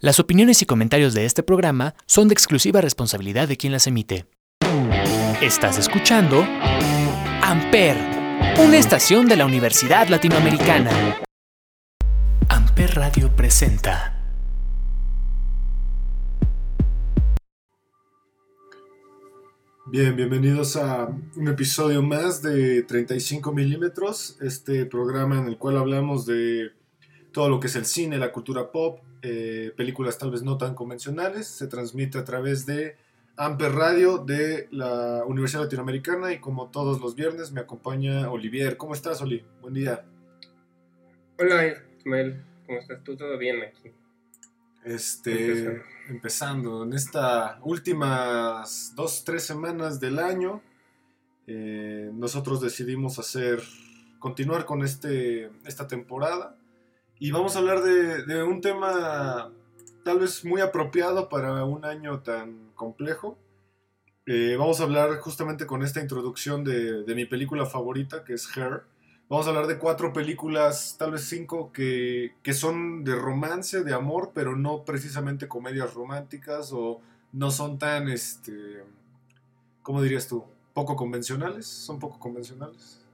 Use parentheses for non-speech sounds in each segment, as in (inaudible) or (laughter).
Las opiniones y comentarios de este programa son de exclusiva responsabilidad de quien las emite. Estás escuchando Amper, una estación de la Universidad Latinoamericana. Amper Radio presenta. Bien, bienvenidos a un episodio más de 35 milímetros, este programa en el cual hablamos de todo lo que es el cine, la cultura pop, eh, películas tal vez no tan convencionales. Se transmite a través de Amper Radio de la Universidad Latinoamericana y como todos los viernes me acompaña Olivier. ¿Cómo estás, Oli? Buen día. Hola, Ismael. ¿Cómo estás tú? ¿Todo bien aquí? Este, empezando. en estas últimas dos, tres semanas del año, eh, nosotros decidimos hacer, continuar con este, esta temporada y vamos a hablar de, un tema tal vez muy apropiado para un año tan complejo. Eh, vamos a hablar justamente con esta introducción de, de mi película favorita, que es Hair Vamos a hablar de cuatro películas, tal vez cinco, que, son de romance, de amor, pero no precisamente comedias románticas o no son tan, este, ¿cómo dirías tú? ¿Poco convencionales? ¿Son poco convencionales?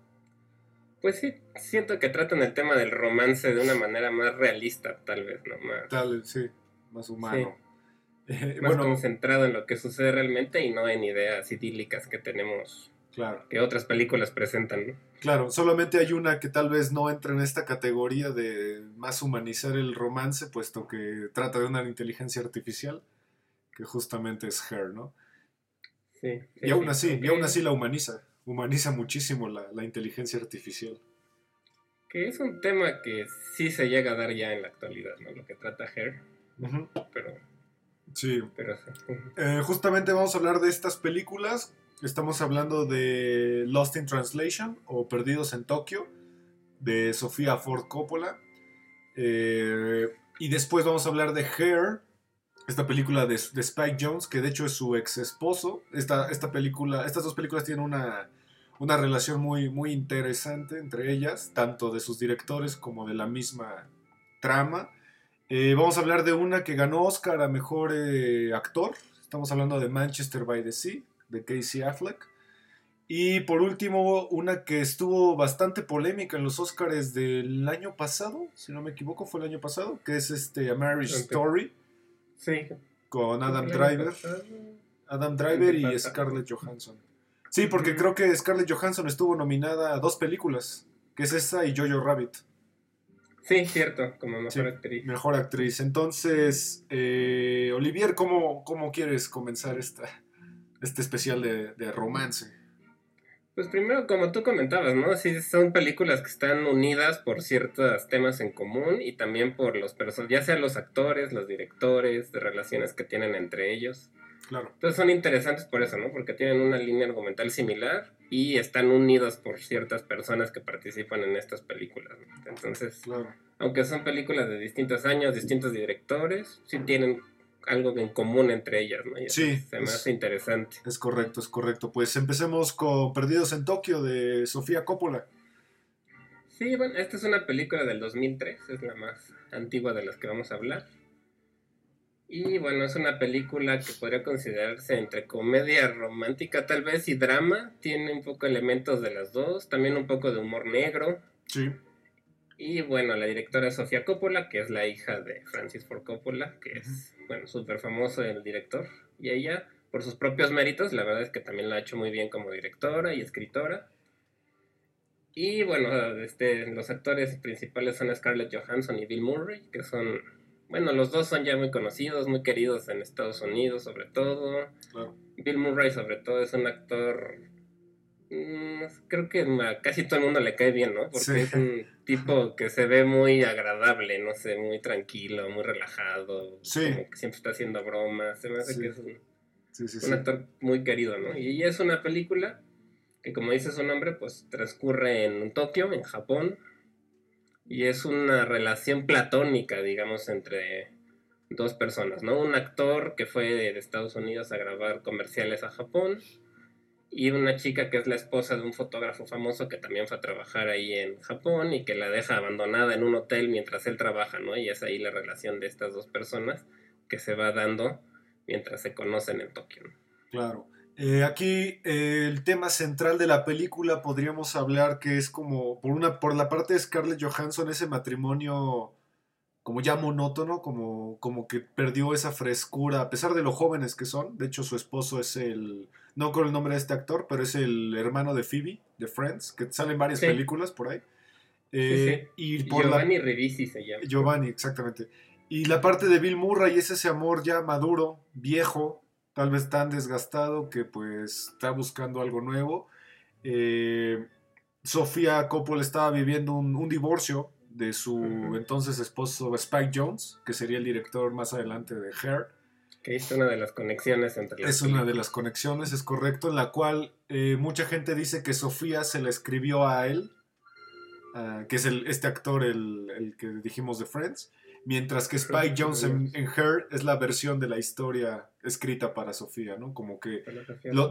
Pues sí, siento que tratan el tema del romance de una manera más realista, tal vez, ¿no? Más, tal, sí, más humano. (laughs) más concentrado en lo que sucede realmente y no en ideas idílicas que tenemos Claro. Que otras películas presentan, ¿no? Claro, solamente hay una que tal vez no entra en esta categoría de más humanizar el romance, puesto que trata de una inteligencia artificial, que justamente es Her, ¿no? Sí. y aún así, y aún así la humaniza, humaniza muchísimo la, inteligencia artificial. Que es un tema que sí se llega a dar ya en la actualidad, ¿no? Lo que trata Her. Pero. Sí. Pero eh, justamente vamos a hablar de estas películas Estamos hablando de Lost in Translation o Perdidos en Tokio de Sofía Ford Coppola. Eh, y después vamos a hablar de Hair, esta película de, Spike Jones, que de hecho es su ex esposo. Esta, esta película, estas dos películas tienen una, una relación muy, muy interesante entre ellas, tanto de sus directores como de la misma trama. Eh, vamos a hablar de una que ganó Oscar a Mejor eh, Actor. Estamos hablando de Manchester by the Sea de Casey Affleck. Y por último, una que estuvo bastante polémica en los Oscars del año pasado, si no me equivoco, fue el año pasado, que es este A Marriage Story. Sí. Con Adam Driver. Adam Driver y Scarlett Johansson. Sí, porque creo que Scarlett Johansson estuvo nominada a dos películas, que es esa y Jojo Rabbit. Sí, cierto, como mejor actriz. Mejor actriz. Entonces, eh, Olivier, ¿cómo, ¿cómo quieres comenzar esta, este especial de, romance? Pues primero, como tú comentabas, ¿no? Sí, son películas que están unidas por ciertos temas en común y también por los personajes, ya sean los actores, los directores, de relaciones que tienen entre ellos. Claro. Entonces son interesantes por eso, ¿no? Porque tienen una línea argumental similar y están unidos por ciertas personas que participan en estas películas. Entonces, aunque son películas de distintos años, distintos directores, sí tienen algo en común entre ellas, ¿no? sí. Se me hace interesante. Es correcto, es correcto. Pues empecemos con Perdidos en Tokio de Sofía Coppola. Sí, bueno, esta es una película del 2003, es la más antigua de las que vamos a hablar. Y bueno, es una película que podría considerarse entre comedia romántica tal vez y drama. Tiene un poco elementos de las dos, también un poco de humor negro. Sí. Y bueno, la directora es Sofía Coppola, que es la hija de Francis Ford Coppola, que es, bueno, súper famoso el director. Y ella, por sus propios méritos, la verdad es que también la ha hecho muy bien como directora y escritora. Y bueno, este, los actores principales son Scarlett Johansson y Bill Murray, que son, bueno, los dos son ya muy conocidos, muy queridos en Estados Unidos sobre todo. Bill Murray sobre todo es un actor creo que a casi todo el mundo le cae bien, ¿no? Porque es un tipo que se ve muy agradable, no sé, muy tranquilo, muy relajado. Sí. que siempre está haciendo bromas. Se me hace que es un, actor muy querido, ¿no? Y es una película que, como dice su nombre, pues transcurre en Tokio, en Japón. Y es una relación platónica, digamos, entre dos personas, ¿no? Un actor que fue de Estados Unidos a grabar comerciales a Japón y una chica que es la esposa de un fotógrafo famoso que también fue a trabajar ahí en Japón y que la deja abandonada en un hotel mientras él trabaja, ¿no? Y es ahí la relación de estas dos personas que se va dando mientras se conocen en Tokio. Claro. Eh, aquí eh, el tema central de la película podríamos hablar que es como, por, una, por la parte de Scarlett Johansson, ese matrimonio como ya monótono, como, como que perdió esa frescura, a pesar de lo jóvenes que son. De hecho, su esposo es el, no con el nombre de este actor, pero es el hermano de Phoebe, de Friends, que sale en varias películas por ahí. Eh, y por Giovanni Ribisi se llama. Giovanni, exactamente. Y la parte de Bill Murray es ese amor ya maduro, viejo, tal vez tan desgastado que pues está buscando algo nuevo. Eh, Sofía Coppola estaba viviendo un divorcio de su entonces esposo Spike Jones, que sería el director más adelante de Hair. Que es una de las conexiones entre las Es una de las conexiones, es correcto, en la cual eh, mucha gente dice que Sofía se la escribió a él, ah, que es el, este actor, el, el, que dijimos de Friends, mientras que Spike Jones en, en, Her es la versión de la historia escrita para Sofía, ¿no? Como que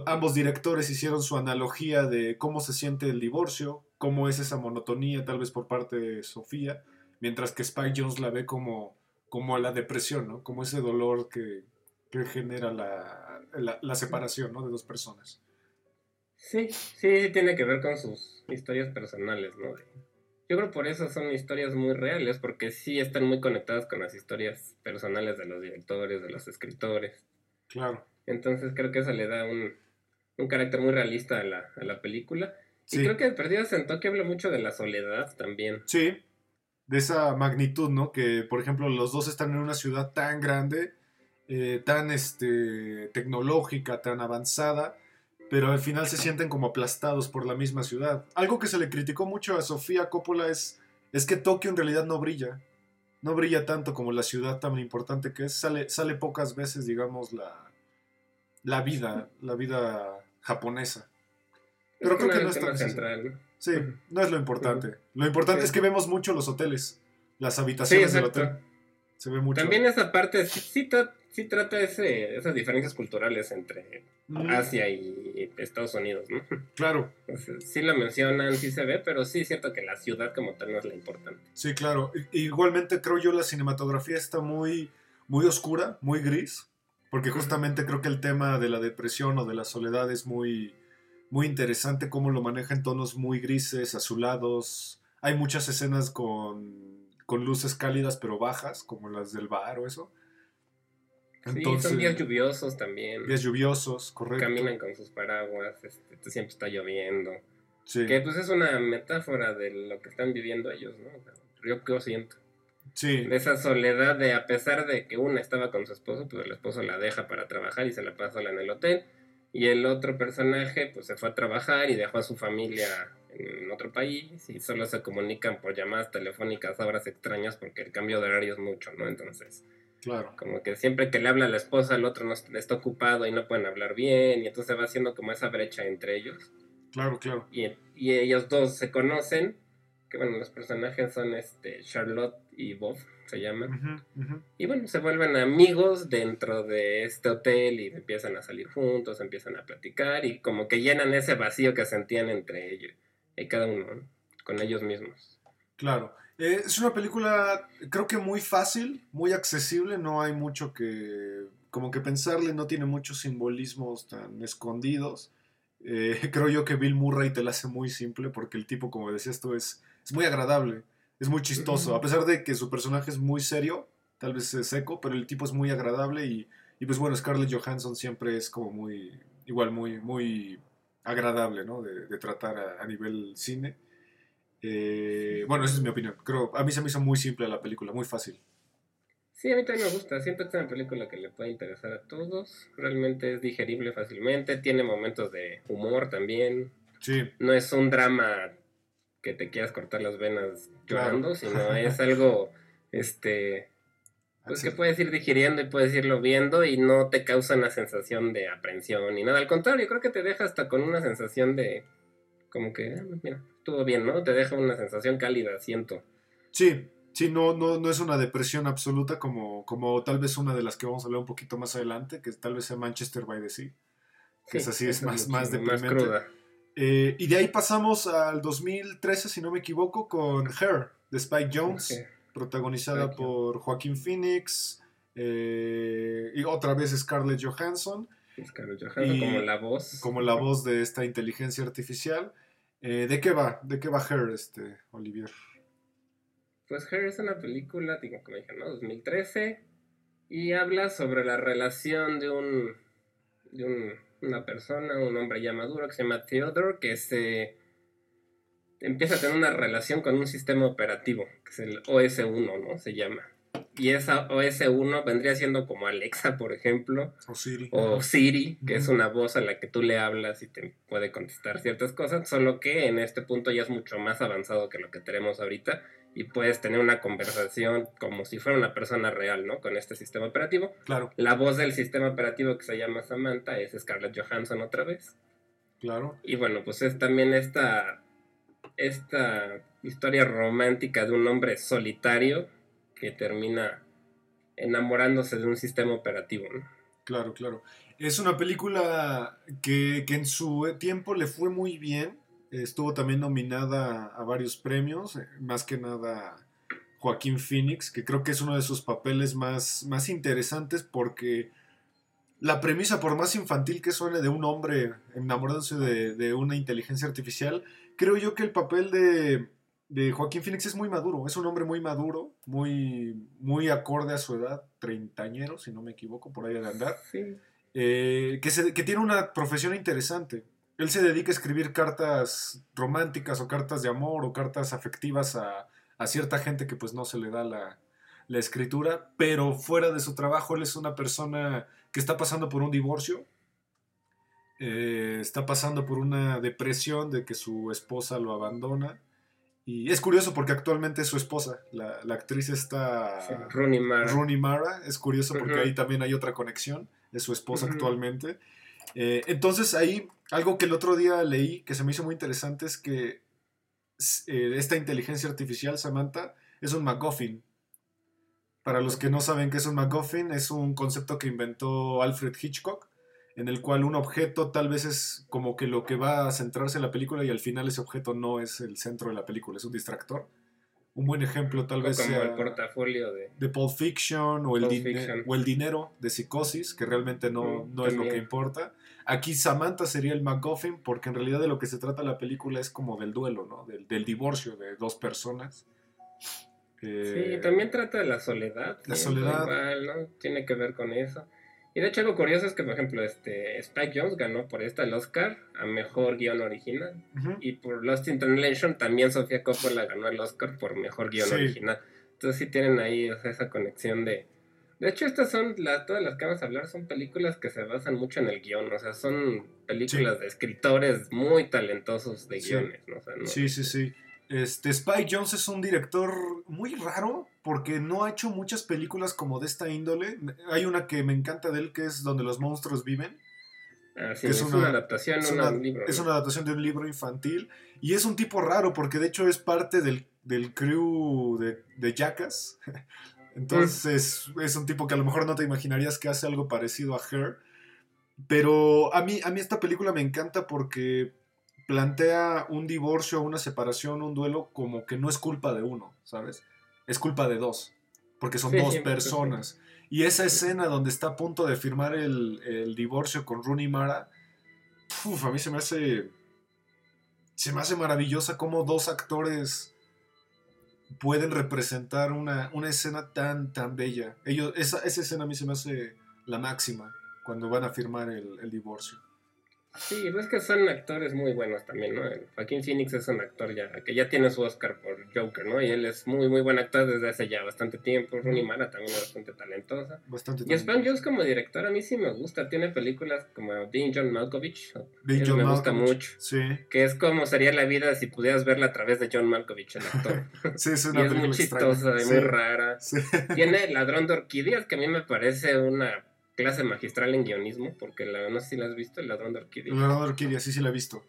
ambos directores hicieron su analogía de cómo se siente el divorcio, cómo es esa monotonía tal vez por parte de Sofía, mientras que Spike Jones la ve como, como la depresión, ¿no? Como ese dolor que, genera la, separación, ¿no? De dos personas. Sí, sí, tiene que ver con sus historias personales, ¿no? Yo creo por eso son historias muy reales, porque sí están muy conectadas con las historias personales de los directores, de los escritores. Claro. Entonces creo que eso le da un, un carácter muy realista a la, a la película. Y creo que Perdidos en Tokio habla mucho de la soledad también. Sí, de esa magnitud, ¿no? Que, por ejemplo, los dos están en una ciudad tan grande, eh, tan este, tecnológica, tan avanzada, pero al final se sienten como aplastados por la misma ciudad. Algo que se le criticó mucho a Sofía Coppola es, es que Tokio en realidad no brilla. No brilla tanto como la ciudad tan importante que es. Sale, sale pocas veces, digamos, la, la vida, la vida japonesa. Pero creo que no es tan central. Sí, no es lo importante. Lo importante es que vemos mucho los hoteles, las habitaciones del hotel. Se ve mucho. También esa parte sí, trata ese, esas diferencias culturales entre mm. Asia y Estados Unidos, ¿no? (laughs) Claro. sí lo mencionan, sí se ve, pero sí es cierto que la ciudad como tal no es la importante. Sí, claro. Igualmente creo yo la cinematografía está muy, muy oscura, muy gris, porque justamente creo que el tema de la depresión o de la soledad es muy muy interesante cómo lo maneja en tonos muy grises, azulados. Hay muchas escenas con, con luces cálidas pero bajas, como las del bar o eso. Entonces, sí, son días lluviosos también. Días lluviosos, correcto. Caminan con sus paraguas, este, siempre está lloviendo. Sí. Que pues es una metáfora de lo que están viviendo ellos, ¿no? Yo que siento. Sí. De esa soledad de, a pesar de que una estaba con su esposo, pues el esposo la deja para trabajar y se la pasa sola en el hotel. Y el otro personaje pues se fue a trabajar y dejó a su familia en otro país y solo se comunican por llamadas telefónicas a horas extrañas porque el cambio de horario es mucho, ¿no? Entonces, claro. como que siempre que le habla a la esposa, el otro no está ocupado y no pueden hablar bien y entonces va haciendo como esa brecha entre ellos. Claro, claro. Y, y ellos dos se conocen, que bueno, los personajes son este Charlotte y Bob, se llaman. Y bueno, se vuelven amigos dentro de este hotel y empiezan a salir juntos, empiezan a platicar y como que llenan ese vacío que sentían entre ellos y cada uno, con ellos mismos. Claro. Eh, es una película, creo que muy fácil, muy accesible, no hay mucho que, como que pensarle, no tiene muchos simbolismos tan escondidos. Eh, (laughs) creo yo que Bill Murray te la hace muy simple porque el tipo, como decías tú, es, es muy agradable. Es muy chistoso, a pesar de que su personaje es muy serio, tal vez es seco, pero el tipo es muy agradable y, y pues bueno, Scarlett Johansson siempre es como muy, igual muy, muy agradable, ¿no? De, tratar a, nivel cine. Eh, bueno, esa es mi opinión. Creo, a mí se me hizo muy simple la película, muy fácil. Sí, a mí también me gusta. Siento que es una película que le puede interesar a todos. Realmente es digerible fácilmente. Tiene momentos de humor también. Sí. No es un drama que te quieras cortar las venas llorando, sino es algo, este, pues que puedes ir digiriendo y puedes irlo viendo y no te causa una sensación de aprensión ni nada. Al contrario, creo que te deja hasta con una sensación de, como que, ah, mira, estuvo bien, ¿no? Te deja una sensación cálida, siento. Sí, sí, no, no, no es una depresión absoluta como, como tal vez una de las que vamos a hablar un poquito más adelante, que tal vez sea Manchester by the Sea. que es así, es más, más deprimente. cruda. Eh, y de ahí pasamos al 2013, si no me equivoco, con Her, de Spike Jones, protagonizada Spike por Joaquín Phoenix, eh, y otra vez Scarlett Johansson, Scarlett Johansson Y- como la voz. como la voz de esta inteligencia artificial. Eh, ¿De qué va? ¿De qué va Her, este, Olivier? Pues Her es una película, digo, como dije, ¿no? 2013. Y habla sobre la relación de un. de un- una persona, un hombre ya maduro que se llama Theodore, que se. empieza a tener una relación con un sistema operativo, que es el OS1, ¿no? Se llama. Y esa OS1 vendría siendo como Alexa, por ejemplo, O Siri. o Siri, que es una voz a la que tú le hablas y te puede contestar ciertas cosas, solo que en este punto ya es mucho más avanzado que lo que tenemos ahorita y puedes tener una conversación como si fuera una persona real, ¿no? Con este sistema operativo. Claro, La voz del sistema operativo que se llama Samantha es Scarlett Johansson otra vez. claro. Y bueno, pues es también esta, esta historia romántica de un hombre solitario que termina enamorándose de un sistema operativo. Claro, claro. Es una película que, que en su tiempo le fue muy bien. Estuvo también nominada a varios premios, eh, más que nada Joaquín Phoenix, que creo que es uno de sus papeles más, más interesantes porque la premisa, por más infantil que suene de un hombre enamorándose de, de una inteligencia artificial, creo yo que el papel de, de Joaquín Phoenix es muy maduro. Es un hombre muy maduro, muy, muy acorde a su edad, treintañero, si no me equivoco, por ahí de andar Sí. eh, que, se- que tiene una profesión interesante. Él se dedica a escribir cartas románticas o cartas de amor o cartas afectivas a, a cierta gente que pues no se le da la, la escritura, pero fuera de su trabajo él es una persona que está pasando por un divorcio, eh, está pasando por una depresión de que su esposa lo abandona. Y es curioso porque actualmente es su esposa, la, la actriz está... Sí, Rooney Mara. Rooney Mara. Es curioso porque ahí también hay otra conexión. Es su esposa actualmente. Eh, entonces ahí, algo que el otro día leí que se me hizo muy interesante es que eh, esta inteligencia artificial, Samantha, es un MacGuffin. Para los que no saben qué es un MacGuffin, es un concepto que inventó Alfred Hitchcock, en el cual un objeto tal vez es como que lo que va a centrarse en la película y al final ese objeto no es el centro de la película, es un distractor. Un buen ejemplo tal O vez como sea el portafolio de... de Pulp Fiction o el, Fiction. o el dinero de Psicosis, que realmente no, Mm, no es lo que importa. Aquí Samantha sería el MacGuffin, porque en realidad de lo que se trata la película es como del duelo, ¿no? Del, del divorcio de dos personas. Eh, Sí, también trata de la soledad. la soledad. igual, ¿no? Tiene que ver con eso. Y de hecho algo curioso es que, por ejemplo, este Spike Jones ganó por esta el Oscar a Mejor Guión Original. ujú, Y por Lost in Translation también Sofía Coppola ganó el Oscar por Mejor Guión Sí. Original. Entonces sí tienen ahí o sea, esa conexión de... De hecho, estas son, las, todas las que vamos a hablar son películas que se basan mucho en el guion, o sea, son películas de escritores muy talentosos de Sí. guiones, ¿no? O sea, no- Sí, sí, sí. Este, Spike Jones es un director muy raro porque no ha hecho muchas películas como de esta índole. Hay una que me encanta de él que es Donde los monstruos viven. Ah, sí, que es es, una- una, adaptación, es una- una, un libro. es ¿no? una adaptación de un libro infantil y es un tipo raro porque de hecho es parte del, del crew de, de Jackass. (laughs) Entonces es un tipo que a lo mejor no te imaginarías que hace algo parecido a Her. Pero a mí, a mí esta película me encanta porque plantea un divorcio, una separación, un duelo como que no es culpa de uno, ¿sabes? Es culpa de dos, porque son Sí, dos sí, sí. personas. Y esa escena donde está a punto de firmar el, el divorcio con Rooney Mara, uf, a mí se me hace. Se me hace maravillosa cómo dos actores pueden representar una, una escena tan, tan bella. Ellos, esa, esa escena a mí se me hace la máxima cuando van a firmar el, el divorcio. Sí, pues que son actores muy buenos también, ¿no? El Joaquín Phoenix es un actor ya que ya tiene su Oscar por Joker, ¿no? Y él es muy, muy buen actor desde hace ya bastante tiempo. Rooney Mara también es bastante talentosa. Bastante Y Spike Jones como director a mí sí me gusta. Tiene películas como Being John Malkovich, John me gusta mucho. Sí, que es como sería la vida si pudieras verla a través de John Malkovich, el actor. (laughs) sí, es (laughs) y una es muy chistosa extraña. y Sí, muy rara. sí. Tiene Ladrón de Orquídeas, que a mí me parece una clase magistral en guionismo, porque la, no sé si la has visto, El Ladrón de Orquídeas. Leonardo Orquídea, sí, sí la he visto.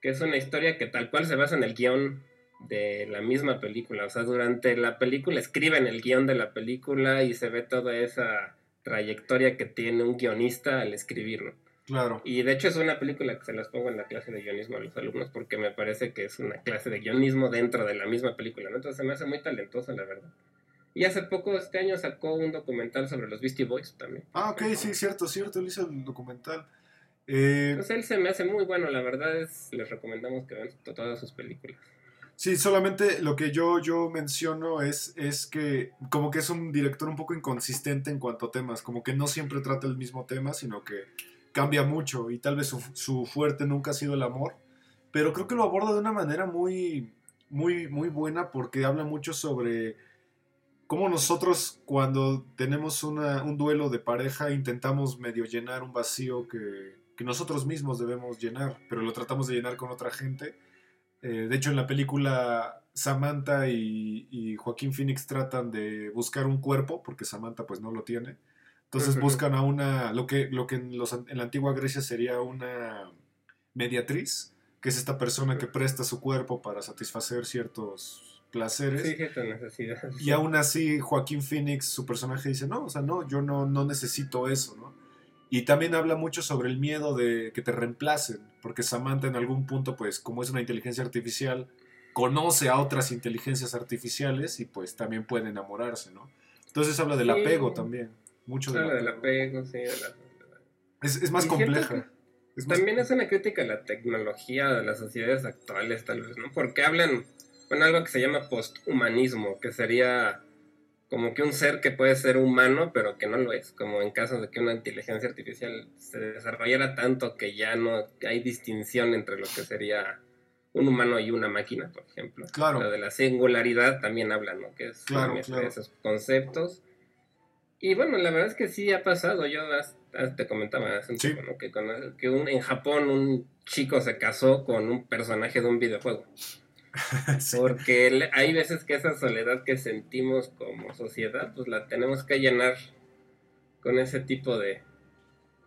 que es una historia que tal cual se basa en el guion de la misma película. O sea, durante la película escriben el guion de la película y se ve toda esa trayectoria que tiene un guionista al escribir, ¿no? Claro. Y de hecho es una película que se las pongo en la clase de guionismo a los alumnos porque me parece que es una clase de guionismo dentro de la misma película, ¿no? Entonces se me hace muy talentosa, la verdad. Y hace poco, este año, sacó un documental sobre los Beastie Boys también. Ah, ok, sí, cierto, cierto, él hizo el documental. Eh, Pues él se me hace muy bueno, la verdad es, les recomendamos que vean todas sus películas. Sí, solamente lo que yo, yo menciono es, es que como que es un director un poco inconsistente en cuanto a temas, como que no siempre trata el mismo tema, sino que cambia mucho y tal vez su, su fuerte nunca ha sido el amor, pero creo que lo aborda de una manera muy, muy, muy buena porque habla mucho sobre cómo nosotros cuando tenemos una- un duelo de pareja intentamos medio llenar un vacío que, que nosotros mismos debemos llenar, pero lo tratamos de llenar con otra gente. Eh, de hecho, en la película Samantha y, y Joaquín Phoenix tratan de buscar un cuerpo, porque Samantha pues no lo tiene. Entonces buscan a una, lo que, lo que en, los, en la antigua Grecia sería una mediatriz, que es esta persona que presta su cuerpo para satisfacer ciertos placeres. Sí. Y aún así, Joaquín Phoenix, su personaje dice, no, o sea, no, yo no, no necesito eso, ¿no? Y también habla mucho sobre el miedo de que te reemplacen, porque Samantha en algún punto, pues, como es una inteligencia artificial, conoce a otras inteligencias artificiales y pues también puede enamorarse, ¿no? Entonces habla del Sí. apego también, mucho Habla del apego. apego, sí, de la- Es, es más Y compleja. Es más- También es una crítica a la tecnología de las sociedades actuales, tal vez, ¿no? Porque hablan, bueno, algo que se llama posthumanismo, que sería como que un ser que puede ser humano, pero que no lo es, como en caso de que una inteligencia artificial se desarrollara tanto que ya no hay distinción entre lo que sería un humano y una máquina, por ejemplo. Claro. Lo de la singularidad también hablan, ¿no? Que es Claro, claro. esos conceptos. Y bueno, la verdad es que sí ha pasado. Yo te comentaba hace un Sí. tiempo, ¿no? Que, con- que un- en Japón un chico se casó con un personaje de un videojuego. (laughs) Sí. Porque hay veces que esa soledad que sentimos como sociedad, pues la tenemos que llenar con ese tipo de,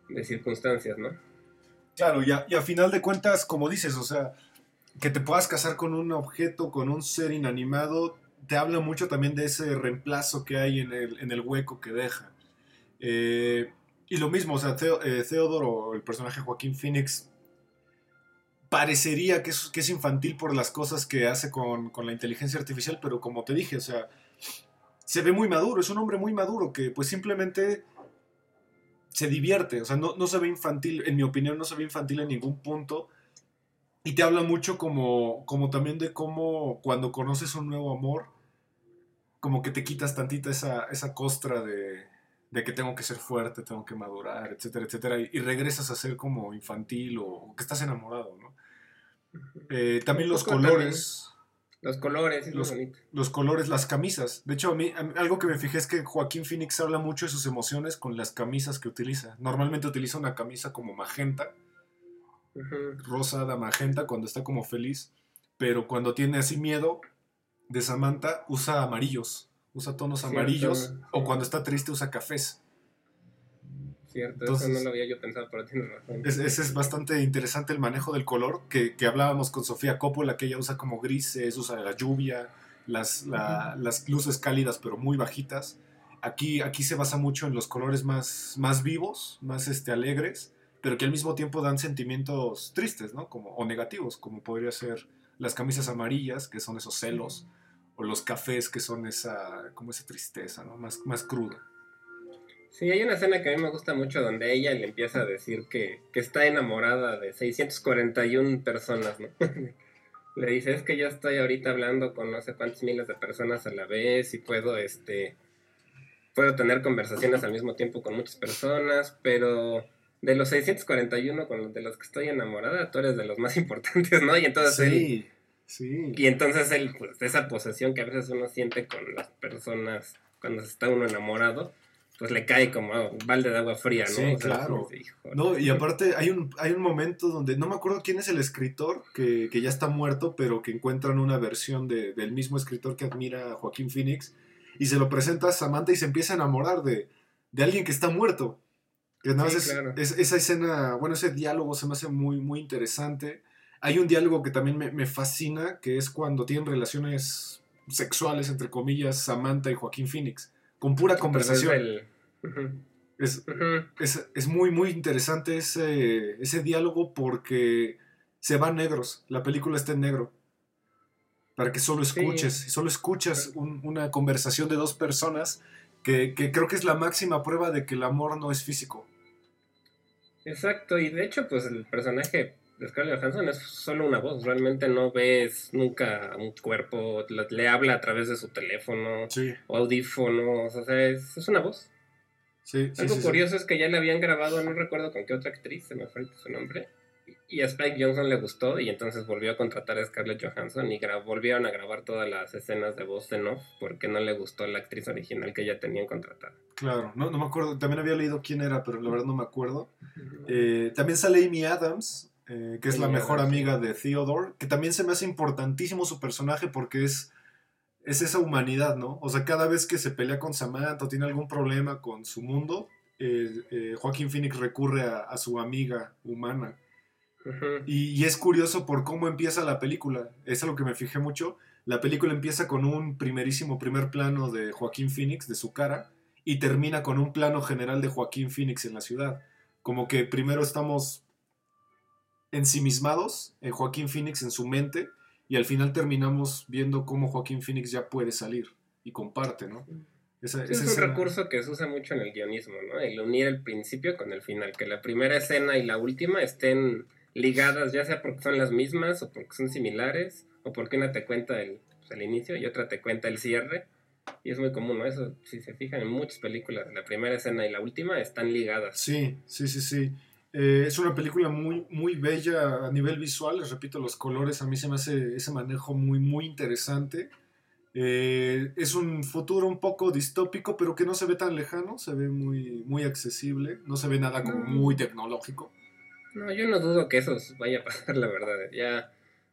de circunstancias, ¿no? Claro, y a, y a final de cuentas, como dices, o sea, que te puedas casar con un objeto, con un ser inanimado, te habla mucho también de ese reemplazo que hay en el, en el hueco que deja. Eh, y lo mismo, o sea, Theo- eh, Theodore o el personaje Joaquín Phoenix parecería que es, que es infantil por las cosas que hace con, con la inteligencia artificial, pero como te dije, o sea, se ve muy maduro, es un hombre muy maduro que pues simplemente se divierte, o sea, no, no se ve infantil, en mi opinión no se ve infantil en ningún punto. Y te habla mucho como, como también de cómo cuando conoces un nuevo amor, como que te quitas tantita esa, esa costra de, de que tengo que ser fuerte, tengo que madurar, etcétera, etcétera, y, regresas a ser como infantil o, o que estás enamorado, ¿no? Eh, también los colores, Los colores, es Los- los colores, las camisas. De hecho, a mí, a mí- algo que me fijé es que Joaquín Phoenix habla mucho de sus emociones con las camisas que utiliza. Normalmente utiliza una camisa como magenta, Ujú. rosada magenta cuando está como feliz, pero cuando tiene así miedo de Samantha usa amarillos, usa tonos amarillos o cuando está triste usa cafés. Cierto, Entonces- eso no lo había yo pensado, pero tienes razón. Es- ese es bastante interesante el manejo del color que, que hablábamos con Sofía Coppola, que ella usa como grises, usa la lluvia, las, la- las luces cálidas pero muy bajitas. Aquí, aquí se basa mucho en los colores más, más vivos, más este, alegres, pero que al mismo tiempo dan sentimientos tristes, ¿no? Como, o negativos, como podría ser las camisas amarillas, que son esos celos, o los cafés, que son esa, como esa tristeza, ¿no? Más, más cruda. Sí, hay una escena que a mí me gusta mucho donde ella le empieza a decir que, que está enamorada de 641 personas, ¿no? (laughs) le dice, es que yo estoy ahorita hablando con no sé cuántos miles de personas a la vez y puedo, este, puedo tener conversaciones al mismo tiempo con muchas personas, pero de los 641 con los de los que estoy enamorada, tú eres de los más (laughs) importantes, ¿no? Y entonces él, Sí, sí. y entonces él, pues, esa posesión que a veces uno siente con las personas cuando está uno enamorado, pues le cae como balde de agua fría, ¿no? Sí, O sea, claro. No, y aparte hay un, hay un momento donde, no me acuerdo quién es el escritor, que, que ya está muerto, pero que encuentran una versión de- del mismo escritor que admira a Joaquín Phoenix, y se lo presenta a Samantha y se empieza a enamorar de, de alguien que está muerto. Que nada Sí, es- claro. es- esa escena, bueno, ese diálogo se me hace muy, muy interesante. Hay un diálogo que también me, me fascina, que es cuando tienen relaciones sexuales, entre comillas, Samantha y Joaquín Phoenix, con pura través Es, es, es muy, muy interesante ese, ese diálogo porque se van negros. La película está en negro. Para que solo escuches. Solo escuchas un- una conversación de dos personas que, que creo que es la máxima prueba de que el amor no es físico. Exacto, y de hecho, pues el personaje de Scarlett Johansson es solo una voz, realmente no ves nunca un cuerpo, le, le habla a través de su teléfono Sí, o audífonos, o sea, es, es una voz. Sí. Algo sí, curioso es que ya le habían grabado, no recuerdo con qué otra actriz, se me fue su nombre, y a Spike Johnson le gustó y entonces volvió a contratar a Scarlett Johansson y volvieron a grabar todas las escenas de voz en off porque no le gustó la actriz original que ya tenían contratada. Claro, no, no me acuerdo. También había leído quién era, pero la verdad no me acuerdo. Eh, también sale Amy Adams, eh, que es la mejor Adams, amiga de Theodore, que también se me hace importantísimo su personaje porque es, es esa humanidad, ¿no? O sea, cada vez que se pelea con Samantha o tiene algún problema con su mundo, eh, eh, Joaquín Phoenix recurre a, a su amiga humana. Y, y es curioso por cómo empieza la película. Es a lo que me fijé mucho. La película empieza con un primerísimo primer plano de Joaquín Phoenix, de su cara, y termina con un plano general de Joaquín Phoenix en la ciudad. Como que primero estamos ensimismados en Joaquín Phoenix en su mente, y al final terminamos viendo cómo Joaquín Phoenix ya puede salir y comparte, ¿no? Esa, es un escena- recurso que se usa mucho en el guionismo, ¿no? El unir el principio con el final, que la primera escena y la última estén ligadas, ya sea porque son las mismas o porque son similares, o porque una te cuenta el, pues, el inicio y otra te cuenta el cierre. Y es muy común, ¿no? Eso, si se fijan en muchas películas, la primera escena y la última están ligadas. Sí, sí, sí, sí. Eh, es una película muy, muy bella a nivel visual, les repito, los colores, a mí se me hace ese manejo muy, muy interesante. Eh, es un futuro un poco distópico, pero que no se ve tan lejano, se ve muy, muy accesible, no se ve nada como muy tecnológico. No, yo no dudo que eso vaya a pasar, la verdad. Ya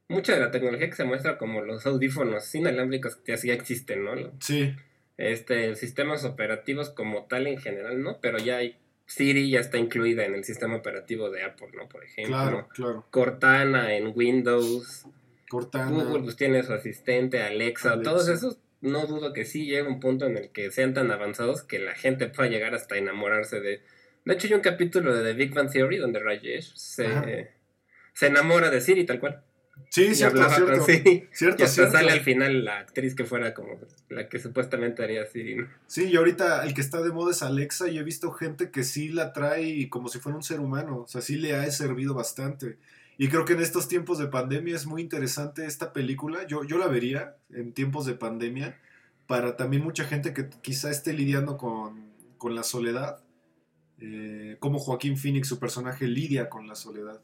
mucha de la tecnología que se muestra como los audífonos inalámbricos que ya existen, ¿no? Sí, este, sistemas operativos como tal en general, ¿no? Pero ya hay, Siri ya está incluida en el sistema operativo de Apple, ¿no? Por ejemplo. claro, claro. Cortana en Windows. Cortana. Google pues tiene su asistente, Alexa, Alexa. todos esos. No dudo que sí llega un punto en el que sean tan avanzados que la gente pueda llegar hasta enamorarse de... De hecho hay un capítulo de The Big Bang Theory donde Rajesh se, se enamora de Siri tal cual. Sí, cierto, cierto. Siri. Cierto, Y hasta cierto. sale al final la actriz que fuera como la que supuestamente haría Siri, ¿no? Sí, y ahorita el que está de moda es Alexa y he visto gente que sí la trae como si fuera un ser humano, o sea, sí le ha servido bastante. Y creo que en estos tiempos de pandemia es muy interesante esta película, yo, yo la vería en tiempos de pandemia, para también mucha gente que quizá esté lidiando con, con la soledad, eh, como Joaquín Phoenix, su personaje, lidia con la soledad.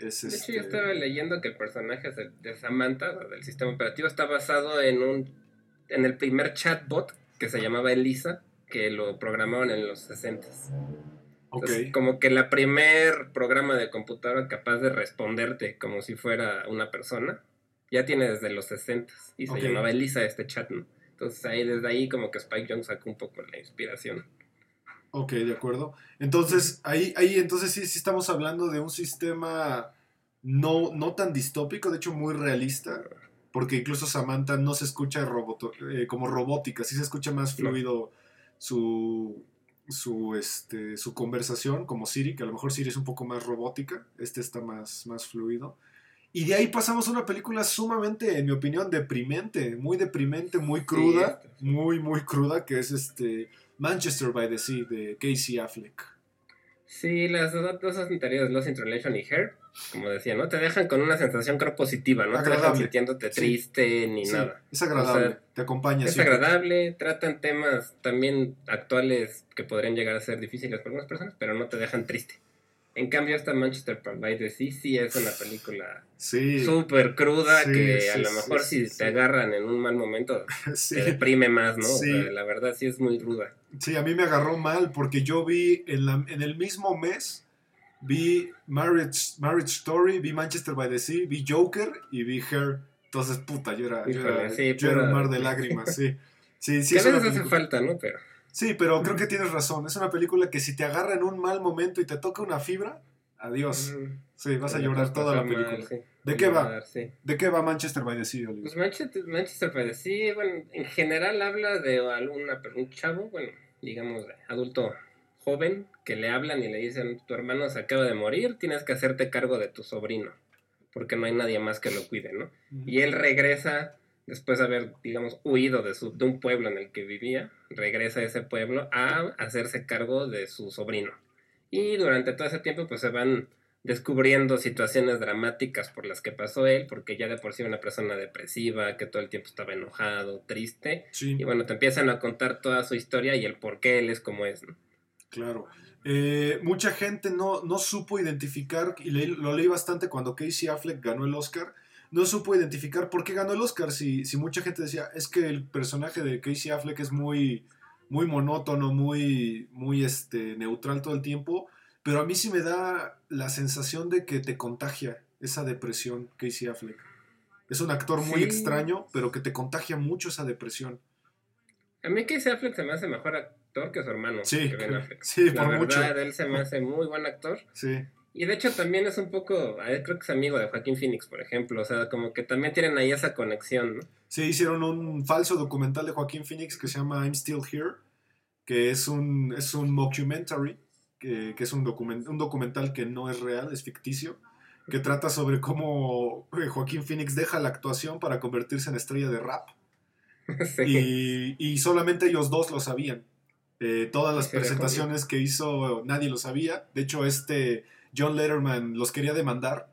Es, De hecho, este, yo estaba leyendo que el personaje de, Samantha, del sistema operativo, está basado en un en el primer chatbot que se llamaba Elisa, que lo programaron en los 60 ok, Entonces, como que la primer programa de computadora capaz de responderte como si fuera una persona, ya tiene desde los 60 y se llamaba Elisa este chat, ¿no? Entonces ahí desde ahí como que Spike Jones sacó un poco la inspiración. Ok, de acuerdo. Entonces, ahí, ahí entonces sí, sí estamos hablando de un sistema no, no tan distópico, de hecho muy realista, porque incluso Samantha no se escucha roboto- eh, como robótica, sí se escucha más fluido su, su, este, su conversación, como Siri, que a lo mejor Siri es un poco más robótica, este está más, más fluido. Y de ahí pasamos a una película sumamente, en mi opinión, deprimente, muy deprimente, muy cruda, este, sí. muy, muy cruda, que es este Manchester by the Sea de Casey Affleck. Sí, las dos anteriores, Lost in Translation y Her, como decía, ¿no? Te dejan con una sensación creo positiva, no te dejan Agradable. sintiéndote Sí. triste ni Sí, nada. es agradable, O sea, te acompaña. Es siempre. agradable, tratan temas también actuales que podrían llegar a ser difíciles para algunas personas, pero no te dejan triste. En cambio, esta Manchester by the Sea sí es una película Sí, súper cruda Sí, que a lo mejor si te agarran en un mal momento (laughs) te deprime más, ¿no? O sea, la verdad sí es muy ruda. Sí, a mí me agarró mal porque yo vi en, la- en el mismo mes, vi Marriage, Marriage Story, vi Manchester by the Sea, vi Joker y vi Her. Entonces, puta, yo era, yo era, yo un mar de (laughs) lágrimas, sí. Sí, sí, que a veces hace falta, ¿no? Pero sí, pero creo que tienes razón. Es una película que si te agarra en un mal momento y te toca una fibra, adiós. Sí, vas a llorar puedes toda la película. ¿De qué va? ¿De qué va Manchester by the Sea, Oliver? Pues Manchester, Manchester by the Sea, bueno, en general habla de alguna, un chavo, bueno, digamos, adulto joven que le hablan y le dicen, tu hermano se acaba de morir, tienes que hacerte cargo de tu sobrino, porque no hay nadie más que lo cuide, ¿no? Y él regresa, después de haber, digamos, huido de, su, de un pueblo en el que vivía, regresa a ese pueblo a hacerse cargo de su sobrino. Y durante todo ese tiempo, pues se van descubriendo situaciones dramáticas por las que pasó él, porque ya de por sí era una persona depresiva, que todo el tiempo estaba enojado, triste. Sí, Y bueno, te empiezan a contar toda su historia y el por qué él es como es, ¿no? claro. Eh, mucha gente no, no supo identificar, y leí- lo leí bastante cuando Casey Affleck ganó el Oscar, no supo identificar por qué ganó el Oscar. Si, si mucha gente decía, es que el personaje de Casey Affleck es muy, muy monótono, muy, muy este, neutral todo el tiempo, pero a mí sí me da la sensación de que te contagia esa depresión, Casey Affleck. Es un actor muy Sí. extraño, pero que te contagia mucho esa depresión. A mí Casey Affleck se me hace mejor actor que su hermano, Sí, que Ben Affleck. sí, La por mucho. verdad, él se me hace muy buen actor. Sí. Y de hecho también es un poco, creo que es amigo de Joaquín Phoenix, por ejemplo. O sea, como que también tienen ahí esa conexión, ¿no? Sí, hicieron un falso documental de Joaquín Phoenix que se llama I'm Still Here, que es un, es un mockumentary, que, que es un, document, un documental que no es real, es ficticio, que trata sobre cómo eh, Joaquín Phoenix deja la actuación para convertirse en estrella de rap. (laughs) Sí. Y, y solamente ellos dos lo sabían. Eh, todas las presentaciones que hizo nadie lo sabía. De hecho, este John Letterman los quería demandar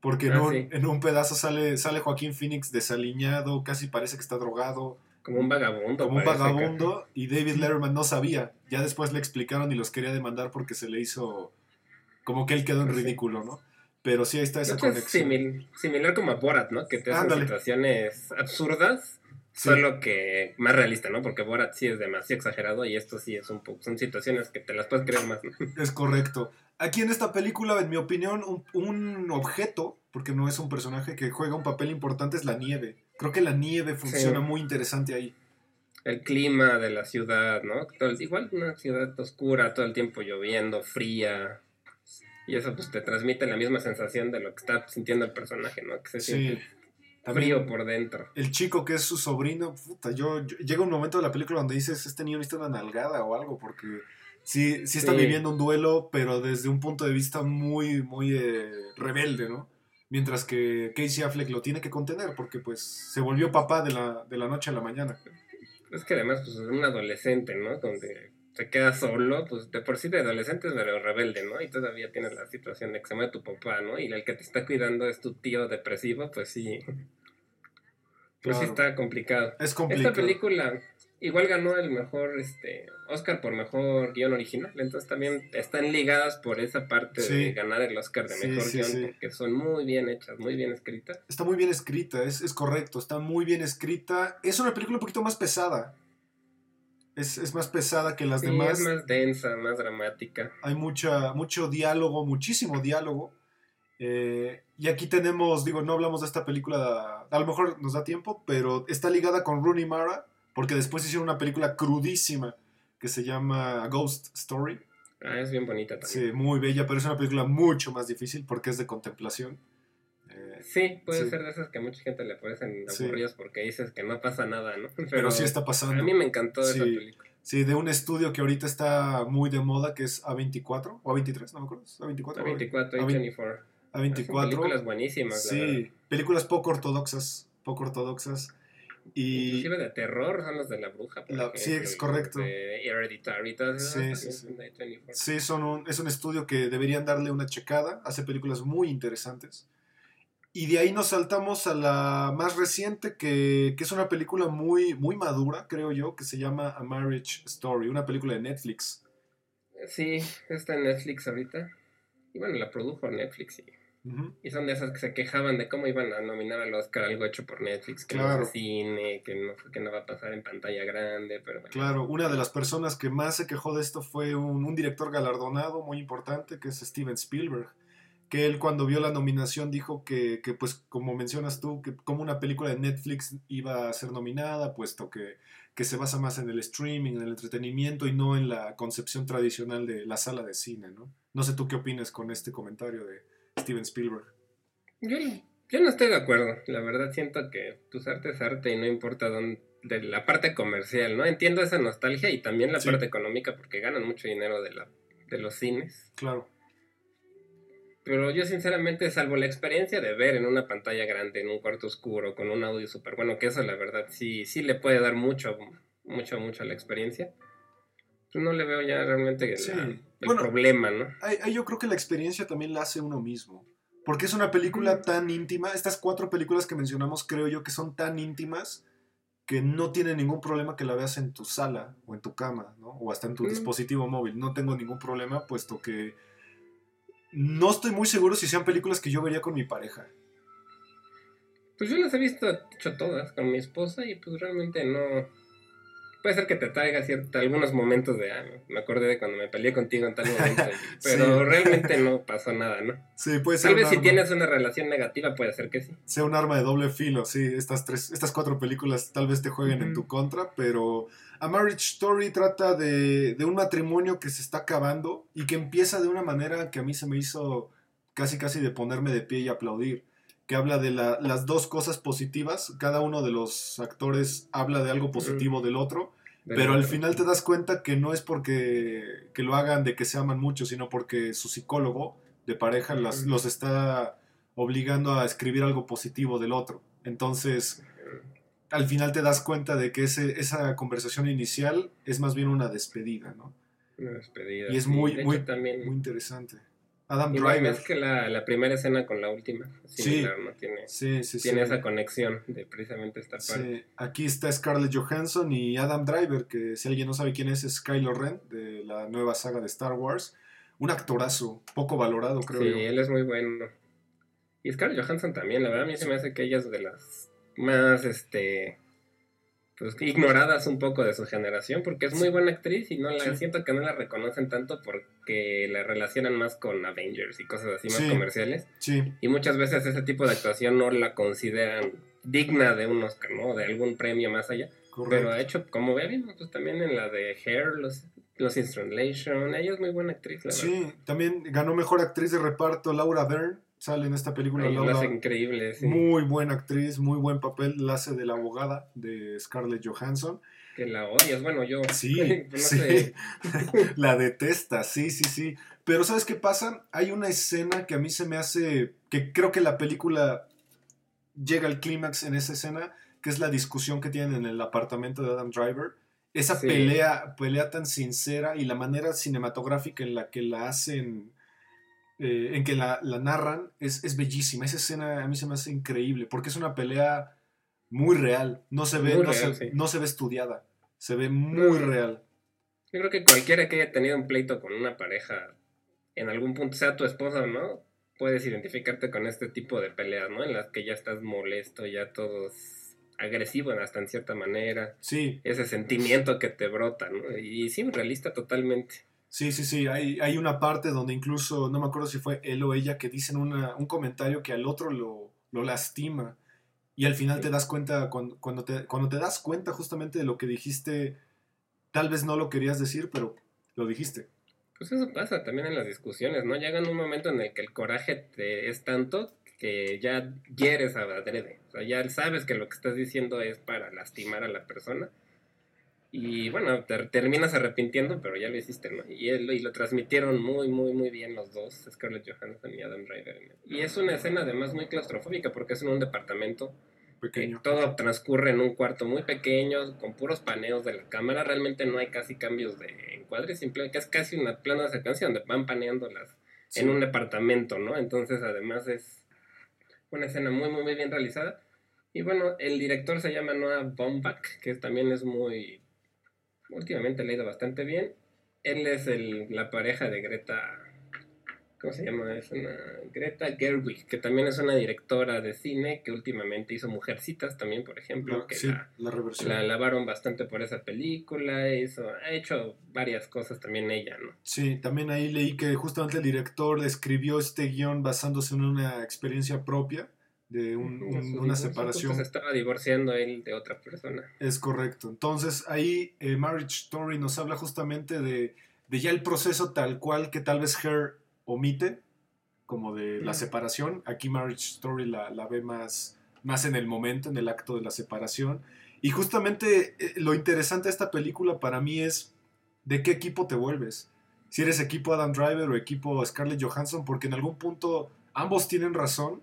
porque en, Ah, un, sí. en un pedazo sale, sale Joaquín Phoenix desaliñado, casi parece que está drogado, Como un vagabundo. como un que- vagabundo, y David Letterman no sabía. Ya después le explicaron y los quería demandar porque se le hizo como que él quedó en Pues sí. ridículo, ¿no? Pero sí, ahí está esa es simil- similar como a Borat, ¿no? Que te hacen situaciones absurdas, Sí. solo que más realista, ¿no? Porque Borat sí es demasiado exagerado y esto sí es un poco, son situaciones que te las puedes creer más, ¿no? (laughs) Es correcto. Aquí en esta película, en mi opinión, un, un objeto, porque no es un personaje que juega un papel importante, es la nieve. Creo que la nieve funciona Sí. muy interesante ahí. El clima de la ciudad, ¿no? Todo igual una ciudad oscura, todo el tiempo lloviendo, fría. Y eso pues te transmite la misma sensación de lo que está sintiendo el personaje, ¿no? Que se Sí. siente frío por dentro. el chico que es su sobrino, puta, yo, yo- llega un momento de la película donde dices, este niño necesita una nalgada o algo, porque sí, sí está Sí. viviendo un duelo, pero desde un punto de vista muy, muy eh, rebelde, ¿no? Mientras que Casey Affleck lo tiene que contener, porque pues se volvió papá de la, de la noche a la mañana. Es que además, pues, es un adolescente, ¿no? Donde se queda solo, pues, de por sí de adolescente es medio rebelde, ¿no? Y todavía tienes la situación de que se muere tu papá, ¿no? Y el que te está cuidando es tu tío depresivo, pues sí. Pues sí está complicado. Es complicado. Esta película igual ganó el mejor este Oscar por mejor guion original, entonces también están ligadas por esa parte Sí. de ganar el Oscar de Sí, mejor sí, guion, porque son muy bien hechas, muy bien escritas. Está muy bien escrita, es, es correcto, está muy bien escrita. Es una película un poquito más pesada. Es, es más pesada que las Sí, demás. es más densa, más dramática. Hay mucha, mucho diálogo, muchísimo diálogo. Eh, y aquí tenemos, digo, no hablamos de esta película, a lo mejor nos da tiempo, pero está ligada con Rooney Mara, porque después hicieron una película crudísima que se llama Ghost Story. Ah, es bien bonita también. Sí, muy bella, pero es una película mucho más difícil porque es de contemplación. Sí, puede Sí. ser de esas que a mucha gente le parecen Sí. aburridas porque dices que no pasa nada, ¿no? (laughs) pero, sí está A pasando. mí me encantó esa Sí. película. Sí, de un estudio que ahorita está muy de moda, que es A24 o A23, no me acuerdo. ¿es A24. A 24, A A24. Son A24. películas buenísimas, la verdad. Sí, películas poco ortodoxas, poco ortodoxas. Y Inclusive de terror son las de la bruja. por La- sí, es correcto. De Hereditary todas esas Sí, sí, sí. A24. sí, son un, es un estudio que deberían darle una checada. Hace películas muy interesantes. Y de ahí nos saltamos a la más reciente, que, que es una película muy, muy madura, creo yo, que se llama A Marriage Story, una película de Netflix. Sí, está en Netflix ahorita. Y bueno, la produjo Netflix. Y, y son de esas que se quejaban de cómo iban a nominar al Oscar algo hecho por Netflix, que no es cine, que no, que no va a pasar en pantalla grande, pero bueno. Claro, una de las personas que más se quejó de esto fue un, un director galardonado muy importante, que es Steven Spielberg, que él cuando vio la nominación dijo que, que, pues como mencionas tú, que como una película de Netflix iba a ser nominada, puesto que, que se basa más en el streaming, en el entretenimiento y no en la concepción tradicional de la sala de cine, ¿no? No sé tú qué opinas con este comentario de Steven Spielberg. Yo, yo no estoy de acuerdo. La verdad siento que pues arte es arte y no importa dónde, de la parte comercial, ¿no? Entiendo esa nostalgia y también la Sí. parte económica porque ganan mucho dinero de, la, de los cines. Claro. Pero yo sinceramente, salvo la experiencia de ver en una pantalla grande, en un cuarto oscuro, con un audio súper bueno, que eso la verdad sí, sí le puede dar mucho, mucho, mucho a la experiencia. Pues no le veo ya realmente Sí. la- el Bueno, problema, ¿no? Ahí- ahí yo creo que la experiencia también la hace uno mismo. Porque es una película tan íntima. Estas cuatro películas que mencionamos creo yo que son tan íntimas que no tiene ningún problema que la veas en tu sala o en tu cama, ¿no? O hasta en tu Mm. dispositivo móvil. No tengo ningún problema puesto que no estoy muy seguro si sean películas que yo vería con mi pareja. Pues yo las he visto, hecho todas, con mi esposa y pues realmente no... Puede ser que te traiga cierta, algunos momentos de, ah, me acordé de cuando me peleé contigo en tal (laughs) momento, pero Sí. realmente no pasó nada, ¿no? Sí, puede ser Tal vez si arma- tienes una relación negativa puede ser que sí. sea un arma de doble filo, sí, estas tres, estas cuatro películas tal vez te jueguen en tu contra, pero A Marriage Story trata de, de un matrimonio que se está acabando y que empieza de una manera que a mí se me hizo casi casi de ponerme de pie y aplaudir, que habla de la- las dos cosas positivas, cada uno de los actores habla de algo positivo del otro, pero al final te das cuenta que no es porque que lo hagan de que se aman mucho, sino porque su psicólogo de pareja las- Ujú. los está obligando a escribir algo positivo del otro. Entonces, al final te das cuenta de que ese, esa conversación inicial es más bien una despedida, ¿no? Una despedida. Y es sí. muy, muy, hecho, también. muy interesante. Adam Driver. ves que la, la primera escena con la última. Sí. Similar, ¿no? Tiene, Sí, sí, tiene sí. esa conexión de precisamente esta parte. Sí, aquí está Scarlett Johansson y Adam Driver, que si alguien no sabe quién es, es Kylo Ren, de la nueva saga de Star Wars. Un actorazo, poco valorado, creo Sí, él es muy bueno. Y Scarlett Johansson también, la verdad a mí se me hace que ella es de las más, este, pues ignoradas un poco de su generación, porque es muy buena actriz y no la Sí. siento que no la reconocen tanto porque la relacionan más con Avengers y cosas así más Sí. comerciales. Sí, Y muchas veces ese tipo de actuación no la consideran digna de un Oscar, ¿no? De algún premio más allá. correcto. Pero ha hecho, como ya vimos, pues también en la de Hair, los, los in Translation, ella es muy buena actriz, la verdad. Sí, también ganó mejor actriz de reparto Laura Dern, sale en esta película Laura. hace increíble, sí. Muy buena actriz, muy buen papel, la hace de la abogada de Scarlett Johansson. Que la odias, bueno, yo. Sí, (laughs) no sí. sé. (laughs) la detesta, sí, sí, sí. Pero ¿sabes qué pasa? Hay una escena que a mí se me hace, que creo que la película llega al clímax en esa escena, que es la discusión que tienen en el apartamento de Adam Driver. Esa Sí. pelea, pelea tan sincera y la manera cinematográfica en la que la hacen, eh, en que la, la narran, es, es bellísima. Esa escena a mí se me hace increíble, porque es una pelea muy real. No se ve, no, real, se, sí. no se ve estudiada. Se ve muy real. Yo creo que cualquiera que haya tenido un pleito con una pareja, en algún punto, sea tu esposa o no, puedes identificarte con este tipo de peleas, ¿no? En las que ya estás molesto, ya todo es agresivo hasta en cierta manera. Sí, Ese sentimiento que te brota, ¿no? Y sí, realista totalmente. Sí, sí, sí. Hay, hay una parte donde incluso, no me acuerdo si fue él o ella, que dicen una- un comentario que al otro lo, lo lastima. Y al final te das cuenta, cuando, cuando, te, cuando te das cuenta justamente de lo que dijiste, tal vez no lo querías decir, pero lo dijiste. Pues eso pasa también en las discusiones, ¿no? Llega un momento en el que el coraje te es tanto que ya hieres a adrede. O sea, ya sabes que lo que estás diciendo es para lastimar a la persona. Y bueno, te terminas arrepintiendo, pero ya lo hiciste, ¿no? Y, él- y lo transmitieron muy, muy, muy bien los dos, Scarlett Johansson y Adam Driver. Y es una escena además muy claustrofóbica porque es en un departamento que Pequeño. todo transcurre en un cuarto muy pequeño, con puros paneos de la cámara. Realmente no hay casi cambios de encuadre, simplemente es casi una plana de secuencia donde van paneando las Sí. en un departamento, ¿no? Entonces, además es una escena muy, muy, muy bien realizada. Y bueno, el director se llama Noah Baumbach, que también es muy. Últimamente he leído bastante bien. Él es el, la pareja de Greta. ¿Cómo se llama? Es una. Greta Gerwig, que también es una directora de cine que últimamente hizo Mujercitas también, por ejemplo. La- que sí, la, la reversión. la alabaron bastante por esa película. Hizo, ha hecho varias cosas también ella, ¿no? Sí, también ahí leí que justamente el director escribió este guion basándose en una experiencia propia de un- un- una divorcio, separación. pues, se estaba divorciando él de otra persona. Es correcto. Entonces ahí eh, Marriage Story nos habla justamente de, de ya el proceso tal cual que tal vez Her omite, como de la separación. Aquí Marriage Story la, la ve más, más en el momento, en el acto de la separación. Y justamente eh, lo interesante de esta película para mí es de qué equipo te vuelves. Si eres equipo Adam Driver o equipo Scarlett Johansson, porque en algún punto ambos tienen razón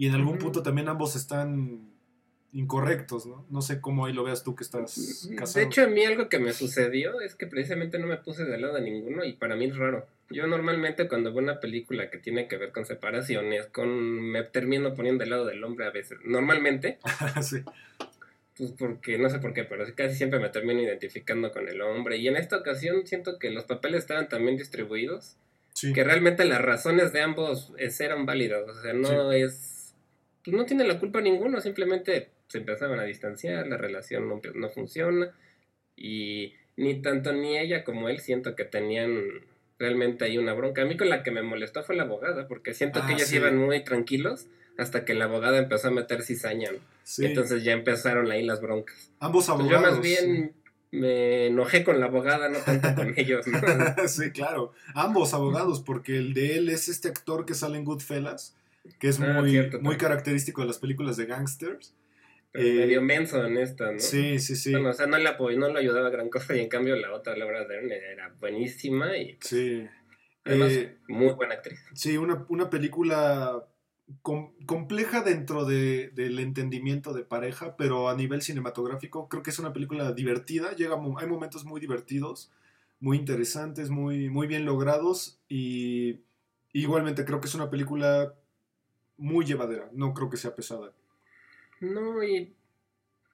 y en algún punto también ambos están incorrectos, ¿no? No sé cómo ahí lo veas tú que estás casado. De hecho, a mí algo que me sucedió es que precisamente no me puse del lado de ninguno y para mí es raro. Yo normalmente cuando veo una película que tiene que ver con separaciones, con me termino poniendo del lado del hombre a veces. Normalmente, (laughs) sí. pues porque no sé por qué, pero casi siempre me termino identificando con el hombre. Y en esta ocasión siento que los papeles estaban también distribuidos, Sí. que realmente las razones de ambos eran válidas. O sea, no es. Pues no tiene la culpa ninguno, simplemente se empezaban a distanciar, la relación no, no funciona. Y ni tanto ni ella como él siento que tenían realmente ahí una bronca. A mí con la que me molestó fue la abogada, porque siento que Ah, ellos sí. iban muy tranquilos hasta que la abogada empezó a meter cizaña. ¿no? Sí. Entonces ya empezaron ahí las broncas. Ambos Pues abogados. yo más bien me enojé con la abogada, no tanto con (laughs) ellos. ¿no? sí, claro. Ambos abogados, porque el de él es este actor que sale en Goodfellas, que es Ah, muy, cierto, muy característico de las películas de gangsters. Pero Eh, medio menso en esta, ¿no? Sí, sí, sí. Bueno, o sea, no le apoyó, no le ayudaba a gran cosa y en cambio la otra, Laura Dern, era buenísima y Sí. además Eh, muy buena actriz. sí, una, una película com- compleja dentro de- del entendimiento de pareja, pero a nivel cinematográfico creo que es una película divertida. Llega, hay momentos muy divertidos, muy interesantes, muy, muy bien logrados y igualmente creo que es una película muy llevadera. No creo que sea pesada. No, y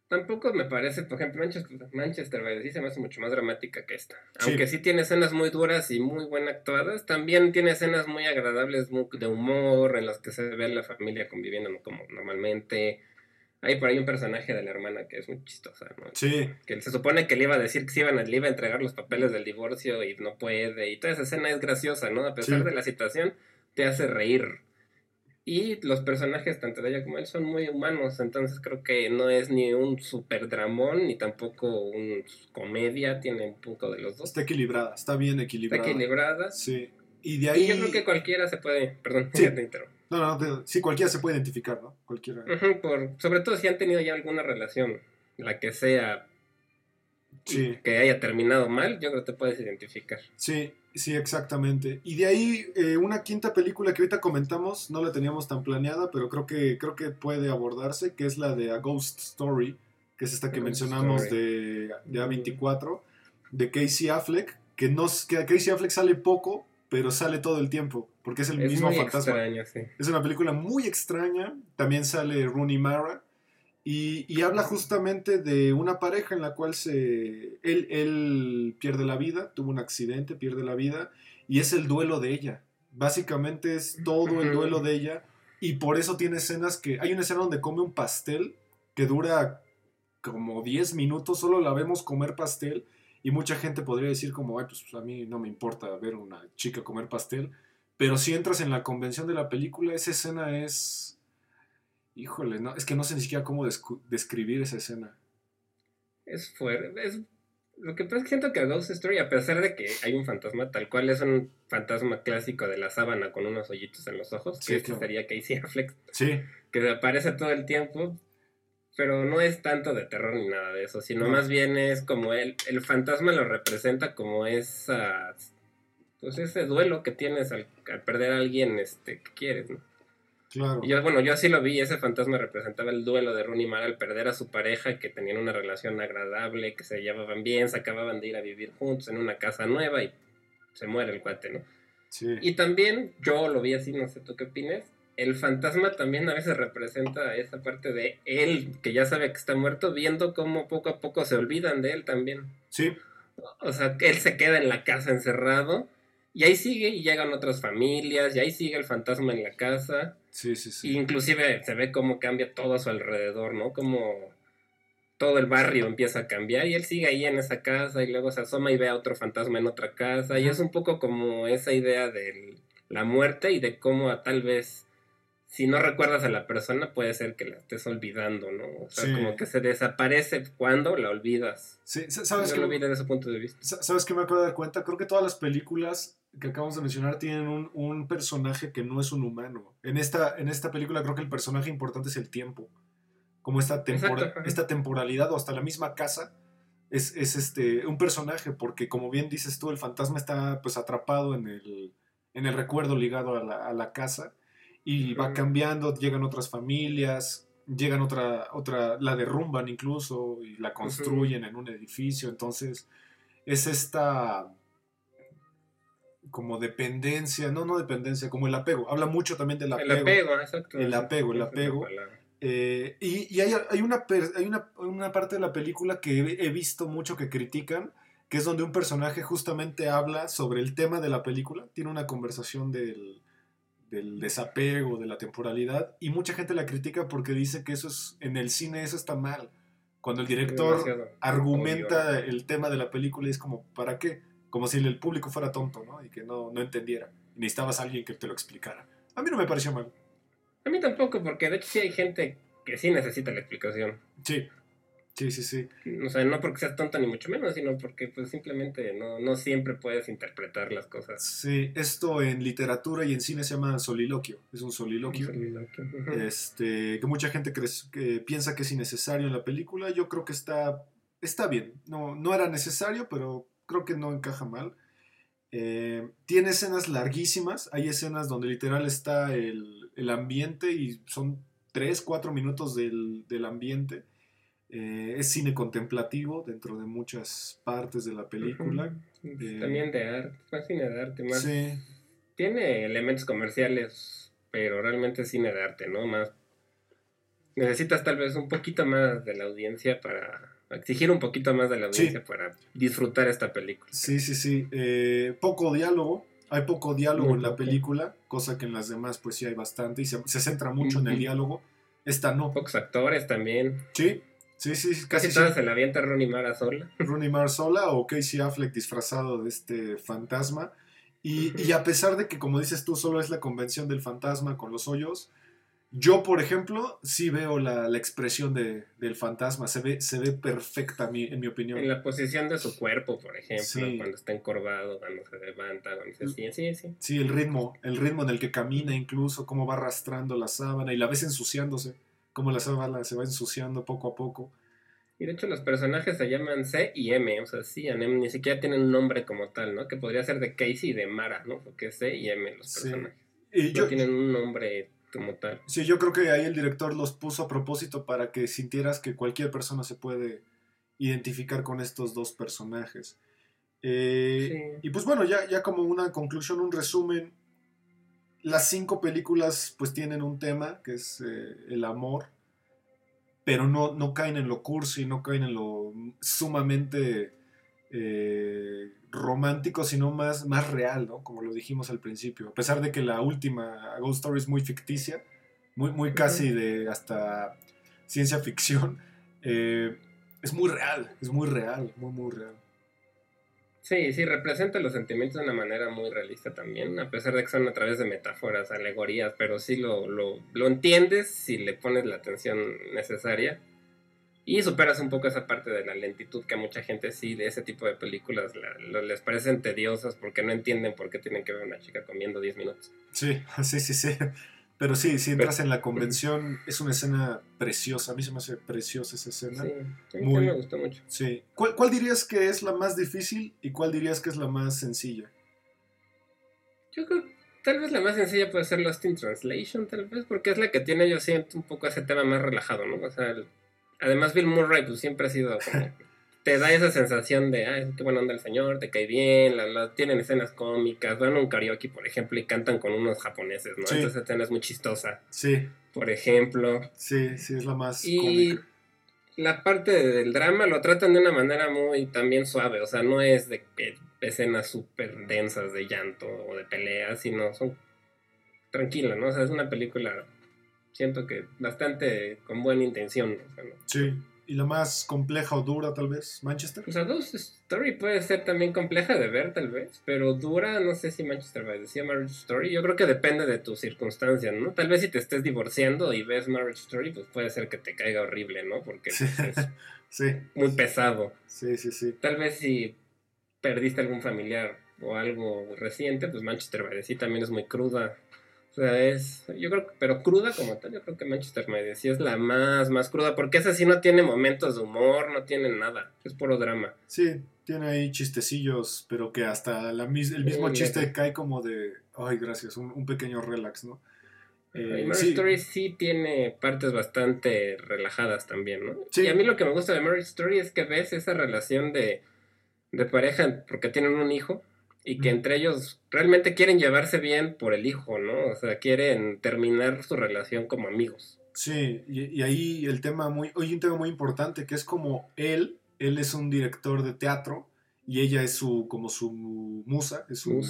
tampoco me parece, por ejemplo, Manchester, Manchester by the Sea se me hace mucho más dramática que esta. Aunque sí tiene escenas muy duras y muy bien actuadas, también tiene escenas muy agradables, muy de humor, en las que se ve la familia conviviendo como normalmente. Hay por ahí un personaje de la hermana que es muy chistosa, ¿no? Sí, Que se supone que le iba a decir que se iban a, le iba a entregar los papeles del divorcio y no puede. Y toda esa escena es graciosa, ¿no? A pesar Sí. de la situación, te hace reír. Y los personajes, tanto de ella como él, son muy humanos. Entonces creo que no es ni un super dramón, ni tampoco un comedia. Tiene un poco de los dos. está equilibrada, está bien Está equilibrada. equilibrada. Sí. Y de Y ahí... yo creo que cualquiera se puede. Perdón, (laughs) Sí. ya te interrumpo. No, no, no, sí, cualquiera se puede identificar, ¿no? Cualquiera. Por, sobre todo si han tenido ya alguna relación, la que sea, Sí. que haya terminado mal, yo creo que te puedes identificar. Sí, sí, exactamente. Y de ahí eh, una quinta película que ahorita comentamos, no la teníamos tan planeada, pero creo que, creo que puede abordarse, que es la de A Ghost Story, que es esta que Ghost mencionamos Story. de, de A24, de Casey Affleck, que, no, que Casey Affleck sale poco, pero sale todo el tiempo, porque es el Es mismo muy fantasma. extraño, sí. Es una película muy extraña. También sale Rooney Mara. Y, y habla justamente de una pareja en la cual se, él, él pierde la vida, tuvo un accidente, pierde la vida, y es el duelo de ella. Básicamente es todo el duelo de ella, y por eso tiene escenas que... Hay una escena donde come un pastel que dura como 10 minutos, solo la vemos comer pastel, y mucha gente podría decir como, ay, pues a mí no me importa ver una chica comer pastel, pero si entras en la convención de la película, esa escena es... Híjole, no, es que no sé ni siquiera cómo describir esa escena. Es fuerte. Es... Lo que pasa es que siento que Ghost Story, a pesar de que hay un fantasma, tal cual es un fantasma clásico de la sábana con unos hoyitos en los ojos, Sí, que este sería Casey Affleck, Sí, que aparece todo el tiempo, pero no es tanto de terror ni nada de eso, sino No. más bien es como él, el fantasma lo representa como esa, pues ese duelo que tienes al, al perder a alguien este, que quieres, ¿no? Claro. Y yo, bueno, yo así lo vi, ese fantasma representaba el duelo de Rooney Mara al perder a su pareja, que tenían una relación agradable, que se llevaban bien, se acababan de ir a vivir juntos en una casa nueva y se muere el cuate, ¿no? Sí, Y también, yo lo vi así, no sé tú qué opinas, el fantasma también a veces representa esa parte de él, que ya sabe que está muerto, viendo cómo poco a poco se olvidan de él también. sí, O sea, él se queda en la casa encerrado, y ahí sigue, y llegan otras familias, y ahí sigue el fantasma en la casa. sí, sí, sí. Y inclusive se ve cómo cambia todo a su alrededor, ¿no? Como todo el barrio empieza a cambiar y él sigue ahí en esa casa y luego se asoma y ve a otro fantasma en otra casa. Y es un poco como esa idea de la muerte y de cómo a tal vez, si no recuerdas a la persona, puede ser que la estés olvidando, ¿no? O sea, Sí. como que se desaparece cuando la olvidas. Sí, sa- ¿Sabes Yo qué? lo vi desde ese punto de vista. Sa- ¿Sabes qué me acabo de dar cuenta? Creo que todas las películas que acabamos de mencionar tienen un, un personaje que no es un humano. En esta, en esta película creo que el personaje importante es el tiempo. como esta, tempora- esta temporalidad o hasta la misma casa es, es este, un personaje, porque como bien dices tú, el fantasma está pues atrapado en el, en el recuerdo ligado a la, a la casa y va cambiando, llegan otras familias, llegan otra, otra, la derrumban incluso y la construyen en un edificio, entonces es esta como dependencia, no, no dependencia, como el apego, habla mucho también del El apego. apego, exacto. El apego, el apego. Eh, y y hay, hay, una, hay una, una parte de la película que he, he visto mucho que critican, que es donde un personaje justamente habla sobre el tema de la película, tiene una conversación del, del desapego, de la temporalidad, y mucha gente la critica porque dice que eso es, en el cine eso está mal. Cuando el director Demasiado argumenta el tema de la película y es como, ¿para qué? Como si el público fuera tonto, ¿no? Y que no, no entendiera. Y necesitabas a alguien que te lo explicara. A mí no me pareció mal. A mí tampoco, porque de hecho sí hay gente que sí necesita la explicación. Sí, sí, sí, sí. O sea, no porque seas tonta ni mucho menos, sino porque pues simplemente no, no siempre puedes interpretar las cosas. Sí, esto en literatura y en cine se llama soliloquio. Es un soliloquio. Ujú. Este, que mucha gente que piensa que es innecesario en la película. Yo creo que está, está bien. No, no era necesario, pero creo que no encaja mal. Eh, tiene escenas larguísimas. Hay escenas donde literal está el, el ambiente y son 3, 4 minutos del, del ambiente. Eh, es cine contemplativo dentro de muchas partes de la película. Ujú. Eh, También de arte, más cine de arte, más. Sí, Tiene elementos comerciales, pero realmente es cine de arte, ¿no? Más. Necesitas tal vez un poquito más de la audiencia para. Exigir un poquito más de la Sí. audiencia para disfrutar esta película. Sí, sí, sí. Eh, poco diálogo. Hay poco diálogo Muy en la película, cosa que en las demás pues sí hay bastante y se, se centra mucho en el diálogo. Esta no. Pocos actores también. Sí, sí, sí. Casi Casi todas sí. se la avienta Ronnie Mara sola. (laughs) Rooney Mara sola o Casey Affleck disfrazado de este fantasma. Y, y a pesar de que, como dices tú, solo es la convención del fantasma con los hoyos, yo, por ejemplo, sí veo la, la expresión de- del fantasma. Se ve, se ve perfecta, mi- en mi opinión. En la posición de su cuerpo, por ejemplo, Sí. cuando está encorvado, cuando se levanta, cuando se siente. Sí, sí. Sí, el ritmo, el ritmo en el que camina incluso, cómo va arrastrando la sábana y la ves ensuciándose, cómo la sábana se va ensuciando poco a poco. Y de hecho los personajes se llaman C y M, o sea, M ni siquiera tienen un nombre como tal, ¿no? Que podría ser de Casey y de Mara, ¿no? Porque es C y M los Sí. personajes. Y No yo, tienen un nombre como tal. sí, yo creo que ahí el director los puso a propósito para que sintieras que cualquier persona se puede identificar con estos dos personajes. Eh, Sí. Y pues bueno, ya, ya como una conclusión, un resumen, las cinco películas pues tienen un tema que es eh, el amor, pero no, no caen en lo cursi, no caen en lo sumamente eh, romántico, sino más, más real, ¿no? Como lo dijimos al principio. A pesar de que la última Ghost Story es muy ficticia, muy, muy casi de hasta ciencia ficción, eh, es muy real, es muy real, muy, muy real. Sí, sí, representa los sentimientos de una manera muy realista también, a pesar de que son a través de metáforas, alegorías, pero sí lo, lo, lo entiendes si le pones la atención necesaria y superas un poco esa parte de la lentitud que a mucha gente sí de ese tipo de películas la- les parecen tediosas porque no entienden por qué tienen que ver a una chica comiendo 10 minutos. Sí, (laughs) sí, sí, sí. Pero sí, si entras en la convención, es una escena preciosa. A mí se me hace preciosa esa escena. Sí, Sí. a mí Muy- me gustó mucho. ¿Cuál, cuál dirías que es la más difícil y cuál dirías que es la más sencilla? Yo creo que tal vez la más sencilla puede ser Lost in Translation, tal vez, porque es la que tiene, yo siento, un poco ese tema más relajado, ¿no? O sea, el- además Bill Murray, pues siempre ha sido como... te da esa sensación de, ay, qué buena onda el señor, te cae bien, la, la- tienen escenas cómicas, van a un karaoke, por ejemplo, y cantan con unos japoneses, ¿no? Sí. Entonces esa escena es muy chistosa, Sí, por ejemplo. sí, sí, es la más Y cómica. la parte del drama lo tratan de una manera muy también suave, o sea, no es de escenas súper densas de llanto o de peleas, sino son tranquilas, ¿no? O sea, es una película, siento que bastante con buena intención, ¿no? O sea, ¿no? Sí. ¿Y la más compleja o dura, tal vez? ¿Manchester? O sea, Ghost Story puede ser también compleja de ver, tal vez, pero dura, no sé si Manchester by the Sea, Marriage Story, yo creo que depende de tus circunstancias, ¿no? Tal vez si te estés divorciando y ves Marriage Story, pues puede ser que te caiga horrible, ¿no? Porque Sí, es (laughs) sí, muy pesado. sí, sí, sí. Tal vez si perdiste algún familiar o algo reciente, pues Manchester by the Sea también es muy cruda. O sea, es, yo creo pero cruda como tal, yo creo que Manchester by sí es la más, más cruda, porque esa sí no tiene momentos de humor, no tiene nada, es puro drama. Sí, tiene ahí chistecillos, pero que hasta la, el mismo chiste cae como de, ay, gracias, un, pequeño relax, ¿no? Eh, Mary Story sí tiene partes bastante relajadas también, ¿no? Sí. Y a mí lo que me gusta de Mary Story es que ves esa relación de, de pareja porque tienen un hijo y que entre ellos realmente quieren llevarse bien por el hijo, ¿no? O sea, quieren terminar su relación como amigos. Sí, y, ahí el tema muy, hoy un tema muy importante que es como él, él es un director de teatro y ella es su, como su musa, es su,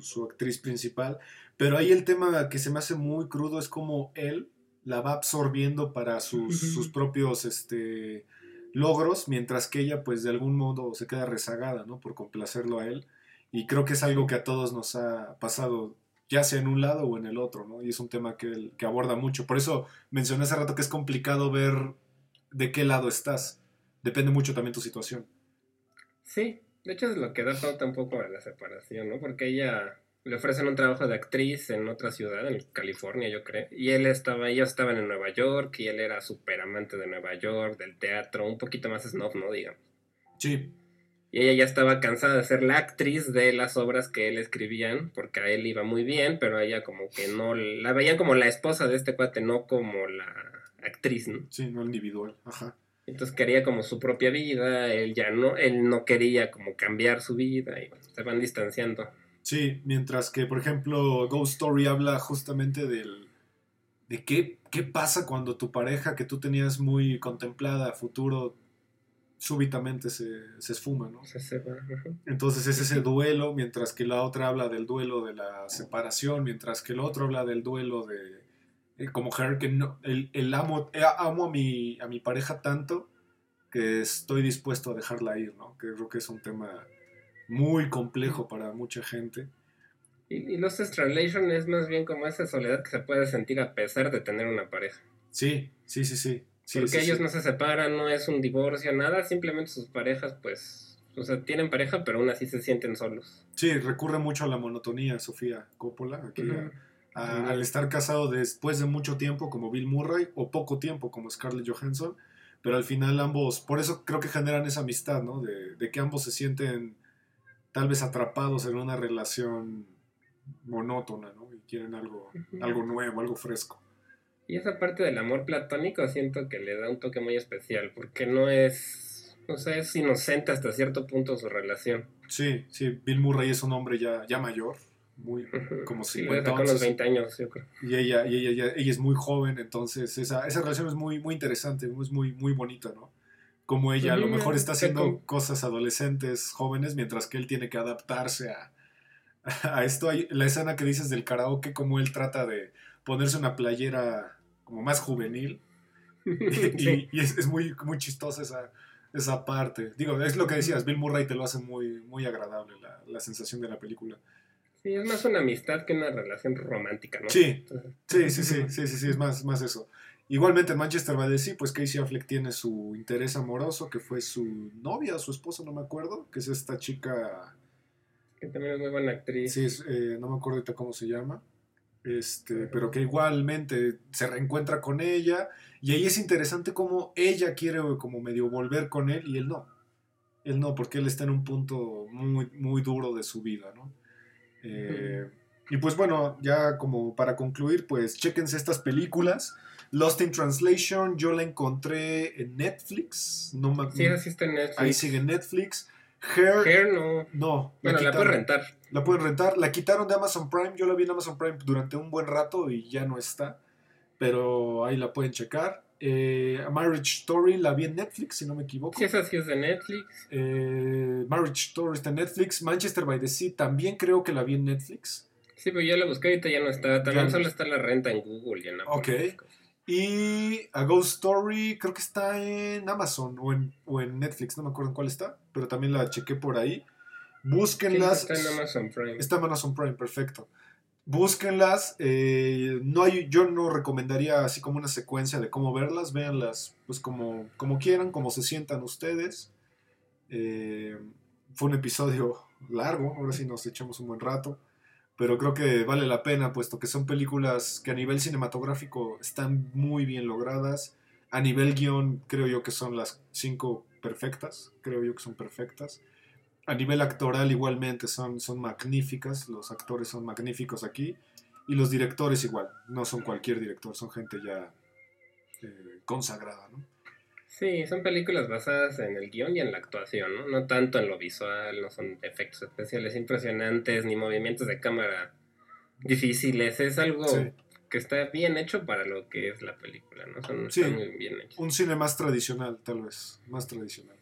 su, actriz principal, pero ahí el tema que se me hace muy crudo es como él la va absorbiendo para sus, sus propios, este, logros, mientras que ella pues de algún modo se queda rezagada, ¿no? Por complacerlo a él. Y creo que es algo que a todos nos ha pasado, ya sea en un lado o en el otro, ¿no? Y es un tema que, que aborda mucho. Por eso mencioné hace rato que es complicado ver de qué lado estás. Depende mucho también tu situación. Sí, de hecho es lo que da falta un poco a la separación, ¿no? Porque ella le ofrecen un trabajo de actriz en otra ciudad, en California, yo creo. Y él estaba, ellos estaban en Nueva York y él era súper amante de Nueva York, del teatro, un poquito más snob, ¿no? Digamos. Sí. Y ella ya estaba cansada de ser la actriz de las obras que él escribían, porque a él iba muy bien, pero a ella como que no, la veían como la esposa de este cuate, no como la actriz, ¿no? Sí, no individual, ajá. Entonces quería como su propia vida, él ya no, él no quería como cambiar su vida y se van distanciando. Sí, mientras que, por ejemplo, Ghost Story habla justamente del, de qué, qué pasa cuando tu pareja que tú tenías muy contemplada a futuro súbitamente se, esfuma, ¿no? Entonces es ese duelo, mientras que la otra habla del duelo de la separación, mientras que el otro habla del duelo de, eh, como Her, que no, el, amo, eh, amo a mi, a mi pareja tanto que estoy dispuesto a dejarla ir, ¿no? Que creo que es un tema muy complejo para mucha gente. Y, y Lost Translation es más bien como esa soledad que se puede sentir a pesar de tener una pareja. Sí, sí, sí, sí. Porque ellos no se separan, no es un divorcio, nada, simplemente sus parejas, pues, o sea, tienen pareja, pero aún así se sienten solos. Sí, recurre mucho a la monotonía, Sofía Coppola, aquí, al estar casado después de mucho tiempo como Bill Murray o poco tiempo como Scarlett Johansson, pero al final ambos, por eso creo que generan esa amistad, ¿no? De, de que ambos se sienten tal vez atrapados en una relación monótona, ¿no? Y quieren algo, algo nuevo, algo fresco. Y esa parte del amor platónico siento que le da un toque muy especial, porque no es, no sé, es inocente hasta cierto punto su relación. Sí, sí, Bill Murray es un hombre ya, ya mayor, muy, como 50 sí, los 20 años, yo creo. Y ella, y ella, ella, es muy joven, entonces esa, esa relación es muy, muy interesante, es muy, muy bonita, ¿no? Como ella a lo mejor está haciendo cosas adolescentes, jóvenes, mientras que él tiene que adaptarse a, (laughs) a esto. Hay la escena que dices del karaoke, como él trata de ponerse una playera como más juvenil. (laughs) y, es, muy, muy chistosa esa, esa parte. Digo, es lo que decías, Bill Murray te lo hace muy, muy agradable la, la sensación de la película. Sí, es más una amistad que una relación romántica, ¿no? Sí, sí, sí, sí, sí, sí, es más, más eso. Igualmente en Manchester by the Sea, pues Casey Affleck tiene su interés amoroso, que fue su novia, su esposa, no me acuerdo, que es esta chica... Que también es muy buena actriz. Sí, eh, no me acuerdo ahorita cómo se llama este, pero que igualmente se reencuentra con ella y ahí es interesante cómo ella quiere como medio volver con él y él no. Él no, porque él está en un punto muy, muy duro de su vida, ¿no? Eh, y pues bueno, ya como para concluir, pues chequense estas películas. Lost in Translation, yo la encontré en Netflix. No me, sí, está en Netflix. Ahí sigue Netflix. Hair, no. No. Bueno, la, pueden rentar. La pueden rentar. La quitaron de Amazon Prime. Yo la vi en Amazon Prime durante un buen rato y ya no está. Pero ahí la pueden checar. Eh, Marriage Story la vi en Netflix, si no me equivoco. Sí, esa sí es de Netflix. Eh, Marriage Story está en Netflix. Manchester by the Sea también creo que la vi en Netflix. Sí, pero ya la busqué ahorita ya no está. También solo está la renta en Google. Ya no ok. Y A Ghost Story creo que está en Amazon o en, o en Netflix, no me acuerdo en cuál está, pero también la chequé por ahí. Búsquenlas. está en Amazon Prime. Está en Amazon Prime, perfecto. Búsquenlas. Eh, no hay, yo no recomendaría así como una secuencia de cómo verlas. Véanlas pues como, como quieran, como se sientan ustedes. Eh, fue un episodio largo, ahora sí nos echamos un buen rato. Pero creo que vale la pena, puesto que son películas que a nivel cinematográfico están muy bien logradas. A nivel guion, creo yo que son las cinco perfectas, creo yo que son perfectas. A nivel actoral igualmente son, son magníficas, los actores son magníficos aquí. Y los directores igual, no son cualquier director, son gente ya eh, consagrada, ¿no? Sí, son películas basadas en el guion y en la actuación, ¿no? No tanto en lo visual, no son efectos especiales impresionantes, ni movimientos de cámara difíciles, es algo que está bien hecho para lo que es la película, ¿no? Son, Sí. muy bien hechos. Un cine más tradicional, tal vez, más tradicional.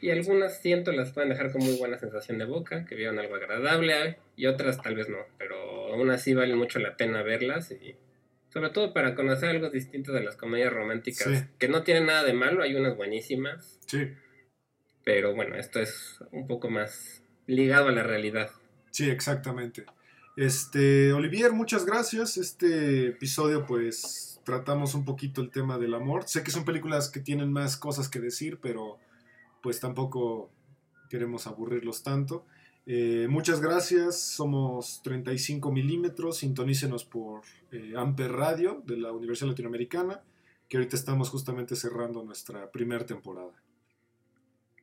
Y algunas siento las pueden dejar con muy buena sensación de boca, que vieron algo agradable, y otras tal vez no, pero aún así vale mucho la pena verlas y sobre todo para conocer algo distinto de las comedias románticas, Sí. que no tienen nada de malo, hay unas buenísimas, Sí, pero bueno, esto es un poco más ligado a la realidad. sí, exactamente. Este, Olivier, muchas gracias. Este episodio, pues, tratamos un poquito el tema del amor. Sé que son películas que tienen más cosas que decir, pero pues tampoco queremos aburrirlos tanto. Eh, muchas gracias. Somos 35 milímetros. Sintonícenos por eh, Amper Radio de la Universidad Latinoamericana, que ahorita estamos justamente cerrando nuestra primera temporada.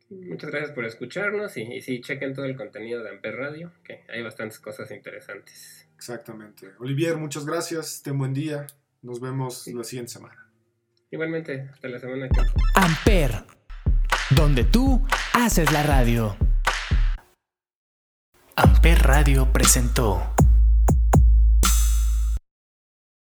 Muchas gracias por escucharnos y, y sí, chequen todo el contenido de Amper Radio, que hay bastantes cosas interesantes. Exactamente. Olivier, muchas gracias. Ten buen día. Nos vemos la siguiente semana. Igualmente, hasta la semana que Amper, donde tú haces la radio. Amper Radio presentó